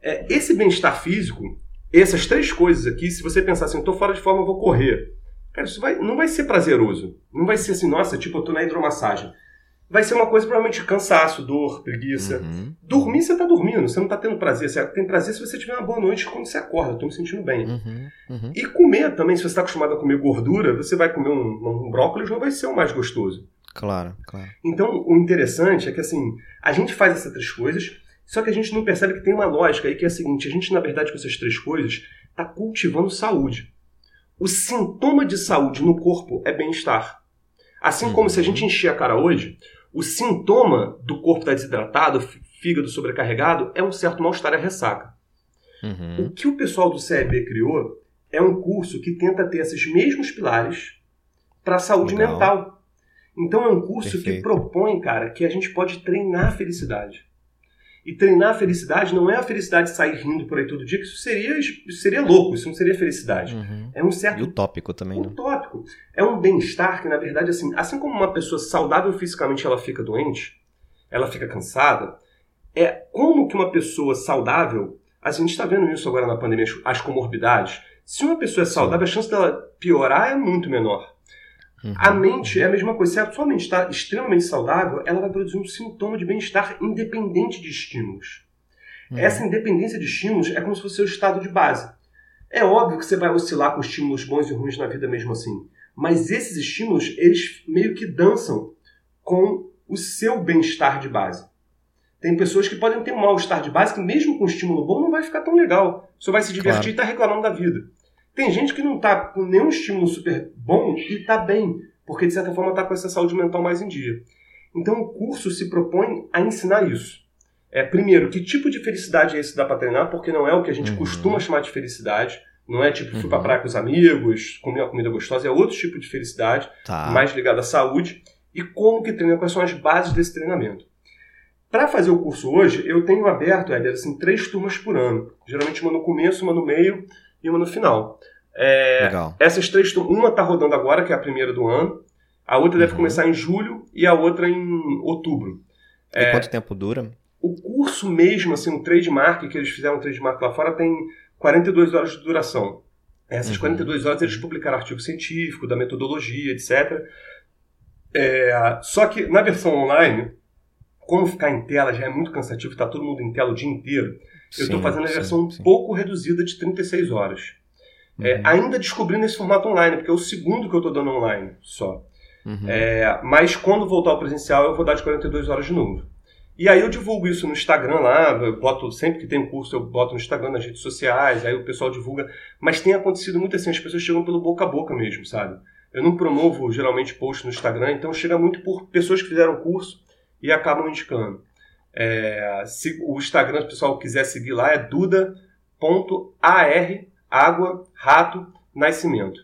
É, esse bem-estar físico, essas três coisas aqui, se você pensar assim, eu tô fora de forma, eu vou correr. Cara, isso vai, não vai ser prazeroso. Não vai ser assim, nossa, tipo, eu tô na hidromassagem. Vai ser uma coisa provavelmente cansaço, dor, preguiça. Uhum. Dormir, você tá dormindo, você não tá tendo prazer. Você tem prazer se você tiver uma boa noite quando você acorda, eu tô me sentindo bem. Uhum. Uhum. E comer também, se você está acostumado a comer gordura, você vai comer um, um brócolis, não vai ser o mais gostoso. Claro, claro. Então, o interessante é que assim, a gente faz essas três coisas, só que a gente não percebe que tem uma lógica aí que é a seguinte: a gente, na verdade, com essas três coisas, está cultivando saúde. O sintoma de saúde no corpo é bem-estar. Assim como se a gente encher a cara hoje, o sintoma do corpo estar tá desidratado, fígado sobrecarregado, é um certo mal-estar e ressaca. Uhum. O que o pessoal do CEB criou é um curso que tenta ter esses mesmos pilares para a saúde Legal. mental. Então é um curso Perfeito. que propõe, cara, que a gente pode treinar a felicidade. E treinar a felicidade não é a felicidade de sair rindo por aí todo dia, que isso seria, isso seria louco, isso não seria felicidade. Uhum. É um certo. E utópico também, né? Utópico. É um bem-estar que, na verdade, assim, assim como uma pessoa saudável fisicamente ela fica doente, ela fica cansada, é como que uma pessoa saudável. A gente está vendo isso agora na pandemia, as comorbidades. Se uma pessoa é saudável, a chance dela piorar é muito menor. Uhum. A mente é a mesma coisa. Se a sua mente está extremamente saudável, ela vai produzir um sintoma de bem-estar independente de estímulos. Uhum. Essa independência de estímulos é como se fosse o estado de base. É óbvio que você vai oscilar com estímulos bons e ruins na vida mesmo assim. Mas esses estímulos, eles meio que dançam com o seu bem-estar de base. Tem pessoas que podem ter um mal-estar de base que, mesmo com estímulo bom, não vai ficar tão legal. Você vai se divertir claro. e está reclamando da vida. Tem gente que não está com nenhum estímulo super bom e está bem, porque de certa forma está com essa saúde mental mais em dia. Então o curso se propõe a ensinar isso. É, primeiro, que tipo de felicidade é esse que dá para treinar, porque não é o que a gente uhum. costuma chamar de felicidade. Não é tipo, fui pra uhum. praia com os amigos, comer uma comida gostosa, é outro tipo de felicidade, tá. mais ligado à saúde. E como que treina, quais são as bases desse treinamento. Para fazer o curso hoje, eu tenho aberto, Éder, assim, três turmas por ano. Geralmente uma no começo, uma no meio e uma no final. É, Legal. Essas três, uma está rodando agora, que é a primeira do ano. A outra deve uhum. começar em julho e a outra em outubro. E é, quanto tempo dura? o curso mesmo, assim, o trademark, que eles fizeram um trademark lá fora, tem 42 horas de duração. Essas uhum. 42 horas eles publicaram artigo científico, da metodologia, etc. É, só que na versão online, como ficar em tela já é muito cansativo, está todo mundo em tela o dia inteiro, eu estou fazendo a versão sim, um pouco reduzida de 36 horas. É, uhum. É, ainda descobrindo esse formato online, porque é o segundo que eu estou dando online só. Uhum. É, mas quando voltar ao presencial, eu vou dar de 42 horas de novo. E aí eu divulgo isso no Instagram lá, eu boto, sempre que tem curso eu boto no Instagram, nas redes sociais, aí o pessoal divulga. Mas tem acontecido muito assim, as pessoas chegam pelo boca a boca mesmo, sabe? Eu não promovo geralmente post no Instagram, então chega muito por pessoas que fizeram curso e acabam indicando. É, se o Instagram, se o pessoal quiser seguir lá, é duda.ar, água, rato, nascimento.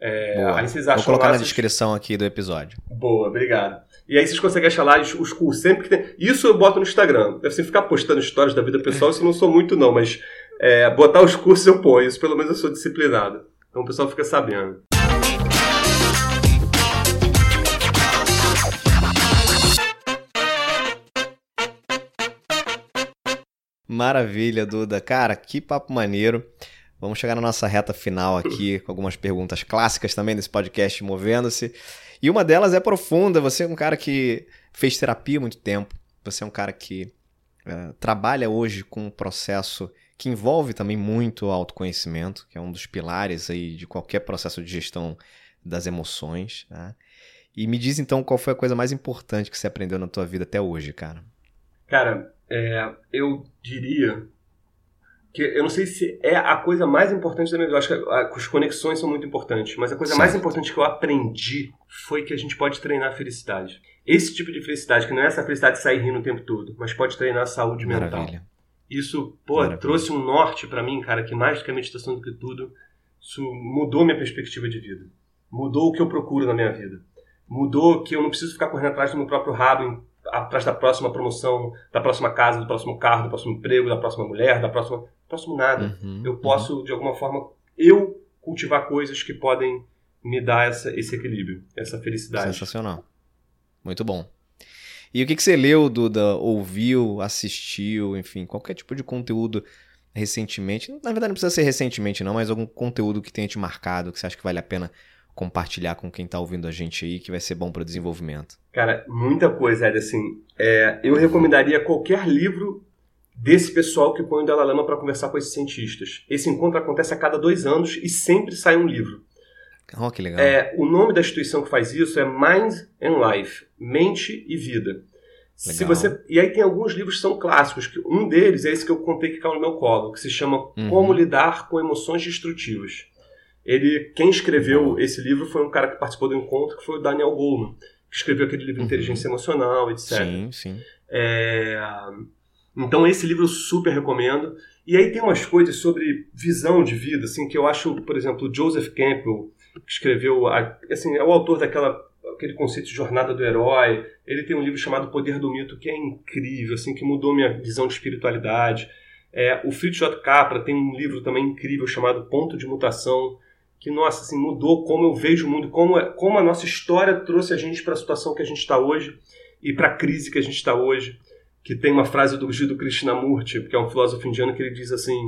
É, aí vocês acham Vou colocar lá, na descrição aqui do episódio. Boa, obrigado. E aí vocês conseguem achar lá os, os cursos. Sempre que tem. Isso eu boto no Instagram. Deve ser ficar postando histórias da vida pessoal, isso eu não sou muito, não, mas é, botar os cursos eu ponho. Isso pelo menos eu sou disciplinado. Então o pessoal fica sabendo. Maravilha, Duda. Cara, que papo maneiro. Vamos chegar na nossa reta final aqui, com algumas perguntas clássicas também desse podcast Movendo-se. E uma delas é profunda. Você é um cara que fez terapia há muito tempo. Você é um cara que uh, trabalha hoje com um processo que envolve também muito autoconhecimento, que é um dos pilares aí de qualquer processo de gestão das emoções. Né? E me diz então qual foi a coisa mais importante que você aprendeu na tua vida até hoje, cara. Cara, é, eu diria que eu não sei se é a coisa mais importante da minha vida. Eu acho que as conexões são muito importantes, mas a coisa certo. mais importante que eu aprendi foi que a gente pode treinar a felicidade. Esse tipo de felicidade, que não é essa felicidade de sair rindo o tempo todo, mas pode treinar a saúde Maravilha. mental. Isso, pô, Maravilha. trouxe um norte para mim, cara, que mais do que a meditação do que tudo, isso mudou minha perspectiva de vida. Mudou o que eu procuro na minha vida. Mudou que eu não preciso ficar correndo atrás do meu próprio rabo atrás da próxima promoção, da próxima casa, do próximo carro, do próximo emprego, da próxima mulher, da próxima. Próximo nada. Uhum, eu posso, uhum. de alguma forma, eu cultivar coisas que podem me dar essa, esse equilíbrio, essa felicidade. Sensacional. Muito bom. E o que, que você leu, Duda? Ouviu, assistiu, enfim, qualquer tipo de conteúdo recentemente? Na verdade, não precisa ser recentemente, não, mas algum conteúdo que tenha te marcado, que você acha que vale a pena compartilhar com quem está ouvindo a gente aí, que vai ser bom para o desenvolvimento? Cara, muita coisa, Ed. Assim, é, eu recomendaria qualquer livro desse pessoal que põe o Dalai Lama para conversar com esses cientistas. Esse encontro acontece a cada dois anos e sempre sai um livro. Oh, que legal. É, o nome da instituição que faz isso é Mind and Life, Mente e Vida. Se você, e aí tem alguns livros que são clássicos, que um deles é esse que eu contei que caiu no meu colo, que se chama uhum. Como Lidar com Emoções Destrutivas. Ele, quem escreveu esse livro foi um cara que participou do encontro, que foi o Daniel Goleman, que escreveu aquele livro uhum. Inteligência Emocional, etc. Sim, sim. É, então esse livro eu super recomendo. E aí tem umas coisas sobre visão de vida, assim, que eu acho, por exemplo, Joseph Campbell, que escreveu, assim, é o autor daquela aquele conceito de jornada do herói. Ele tem um livro chamado Poder do Mito que é incrível, assim, que mudou minha visão de espiritualidade. É, o Fritz J. Capra tem um livro também incrível chamado Ponto de Mutação, que, nossa, assim, mudou como eu vejo o mundo, como, é, como a nossa história trouxe a gente para a situação que a gente está hoje e para a crise que a gente está hoje. Que tem uma frase do Jiddu Krishnamurti, que é um filósofo indiano, que ele diz assim: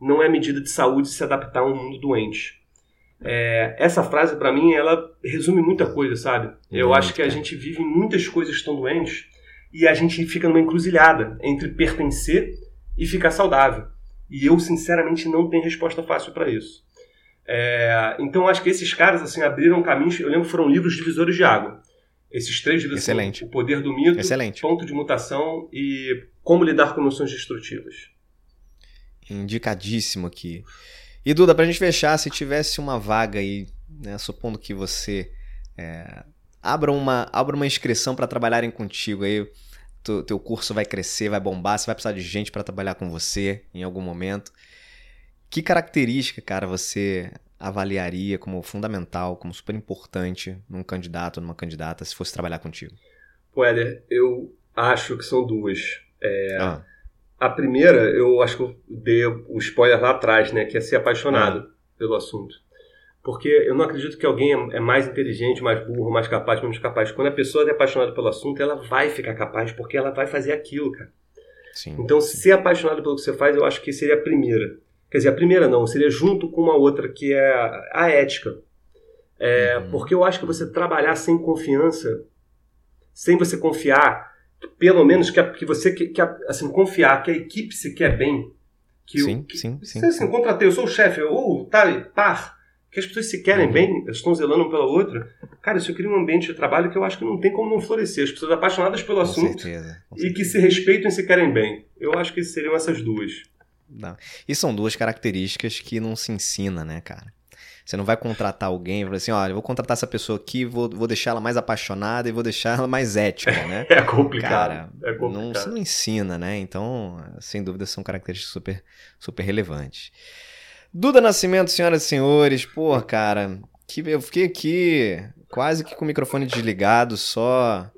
não é medida de saúde se adaptar a um mundo doente. É, essa frase, para mim, ela resume muita coisa, sabe? Eu acho que a gente vive muitas coisas que estão doentes e a gente fica numa encruzilhada entre pertencer e ficar saudável. E eu, sinceramente, não tenho resposta fácil para isso. É, então acho que esses caras assim abriram caminhos. Eu lembro que foram livros divisores de água. Esses três livros: Excelente. O Poder do Mito, Excelente. Ponto de Mutação e Como Lidar com Emoções Destrutivas. Indicadíssimo aqui. E Duda, pra gente fechar, se tivesse uma vaga aí, né, supondo que você é, abra, uma, abra uma inscrição para trabalharem contigo aí, tu, teu curso vai crescer, vai bombar, você vai precisar de gente para trabalhar com você em algum momento. Que característica, cara, você avaliaria como fundamental, como super importante num candidato, numa candidata, se fosse trabalhar contigo? Pô, Éder, eu acho que são duas. É, ah. A primeira, eu acho que eu dei o spoiler lá atrás, né? Que é ser apaixonado ah. pelo assunto. Porque eu não acredito que alguém é mais inteligente, mais burro, mais capaz, menos capaz. Quando a pessoa é apaixonada pelo assunto, ela vai ficar capaz, porque ela vai fazer aquilo, cara. Sim, então, sim. ser apaixonado pelo que você faz, eu acho que seria a primeira. Quer dizer, a primeira não, seria junto com uma outra, que é a ética. É, uhum. Porque eu acho que você trabalhar sem confiança, sem você confiar, pelo menos que, a, que você que, que a, assim, confiar que a equipe se quer bem. Que sim, o, que, sim, sim. Assim, contratei, eu sou o chefe, ou tá, par, que as pessoas se querem uhum. bem, elas estão zelando uma pela outra. Cara, isso cria um ambiente de trabalho que eu acho que não tem como não florescer. As pessoas apaixonadas pelo com assunto certeza, e que se respeitam e se querem bem. Eu acho que seriam essas duas. Não. E são duas características que não se ensina, né, cara? Você não vai contratar alguém e falar assim, olha, vou contratar essa pessoa aqui, vou, vou deixar ela mais apaixonada e vou deixar ela mais ética, né? É complicado. Cara, é complicado. Não, você não ensina, né? Então, sem dúvida, são características super, super relevantes. Duda Nascimento, senhoras e senhores, pô, cara, que eu fiquei aqui quase que com o microfone desligado, só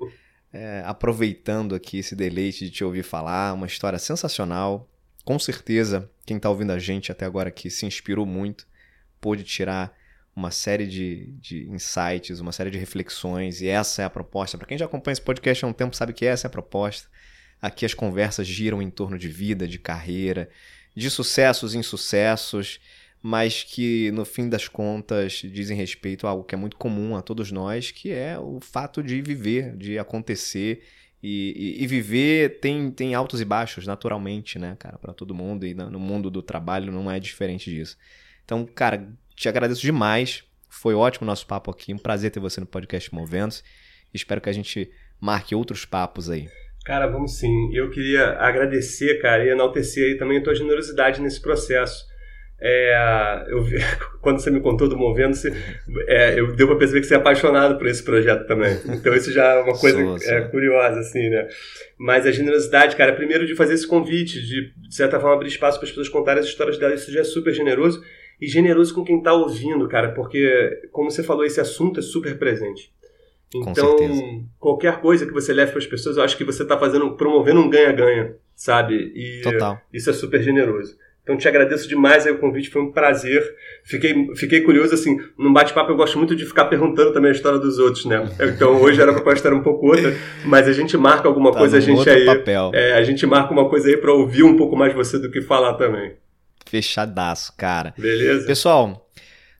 é, aproveitando aqui esse deleite de te ouvir falar, uma história sensacional. Com certeza, quem está ouvindo a gente até agora aqui se inspirou muito pôde tirar uma série de, de insights, uma série de reflexões, e essa é a proposta. Para quem já acompanha esse podcast há um tempo, sabe que essa é a proposta. Aqui as conversas giram em torno de vida, de carreira, de sucessos e insucessos, mas que no fim das contas dizem respeito a algo que é muito comum a todos nós, que é o fato de viver, de acontecer. E, e, e viver tem, tem altos e baixos, naturalmente, né, cara, para todo mundo. E no mundo do trabalho não é diferente disso. Então, cara, te agradeço demais. Foi ótimo o nosso papo aqui. Um prazer ter você no podcast Movendo-se. Espero que a gente marque outros papos aí. Cara, vamos sim. Eu queria agradecer, cara, e enaltecer aí também a tua generosidade nesse processo. É, eu quando você me contou do Movendo-se, é, eu deu para perceber que você é apaixonado por esse projeto também. Então isso já é uma coisa. É, curiosa, assim, né? Mas a generosidade, cara, primeiro de fazer esse convite, de, de certa forma abrir espaço para as pessoas contarem as histórias delas, isso já é super generoso e generoso com quem está ouvindo, cara, porque, como você falou, esse assunto é super presente. Então, qualquer coisa que você leve para as pessoas, eu acho que você está fazendo, promovendo um ganha-ganha, sabe? E Total. isso é super generoso. Então te agradeço demais aí o convite, foi um prazer. Fiquei, fiquei curioso, assim, num bate-papo eu gosto muito de ficar perguntando também a história dos outros, né? Então hoje era pra estar um pouco outra, mas a gente marca alguma tá coisa, a gente aí. Papel. É, a gente marca uma coisa aí para ouvir um pouco mais você do que falar também. Fechadaço, cara. Beleza. Pessoal,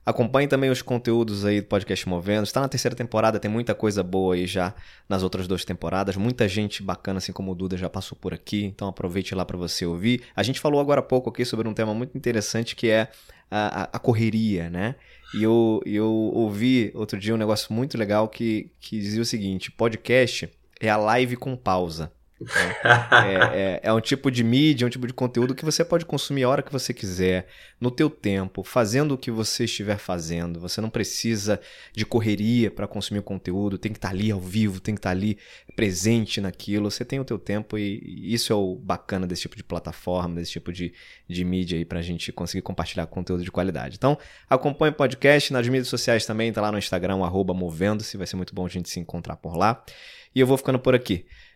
acompanhe também os conteúdos aí do podcast Movendo. Está na terceira temporada, tem muita coisa boa aí já nas outras duas temporadas. Muita gente bacana, assim como o Duda, já passou por aqui. Então aproveite lá para você ouvir. A gente falou agora há pouco aqui sobre um tema muito interessante que é a, a, correria, né? E eu, eu ouvi outro dia um negócio muito legal que, que dizia o seguinte: podcast é a live com pausa. É, é, é, um tipo de mídia, é um tipo de conteúdo que você pode consumir a hora que você quiser, no teu tempo, fazendo o que você estiver fazendo. Você não precisa de correria para consumir o conteúdo, tem que estar tá ali ao vivo, tem que estar tá ali presente naquilo. Você tem o teu tempo e isso é o bacana desse tipo de plataforma, desse tipo de, de mídia aí para a gente conseguir compartilhar conteúdo de qualidade. Então, acompanhe o podcast nas mídias sociais também, tá lá no Instagram, movendo-se, vai ser muito bom a gente se encontrar por lá. E eu vou ficando por aqui.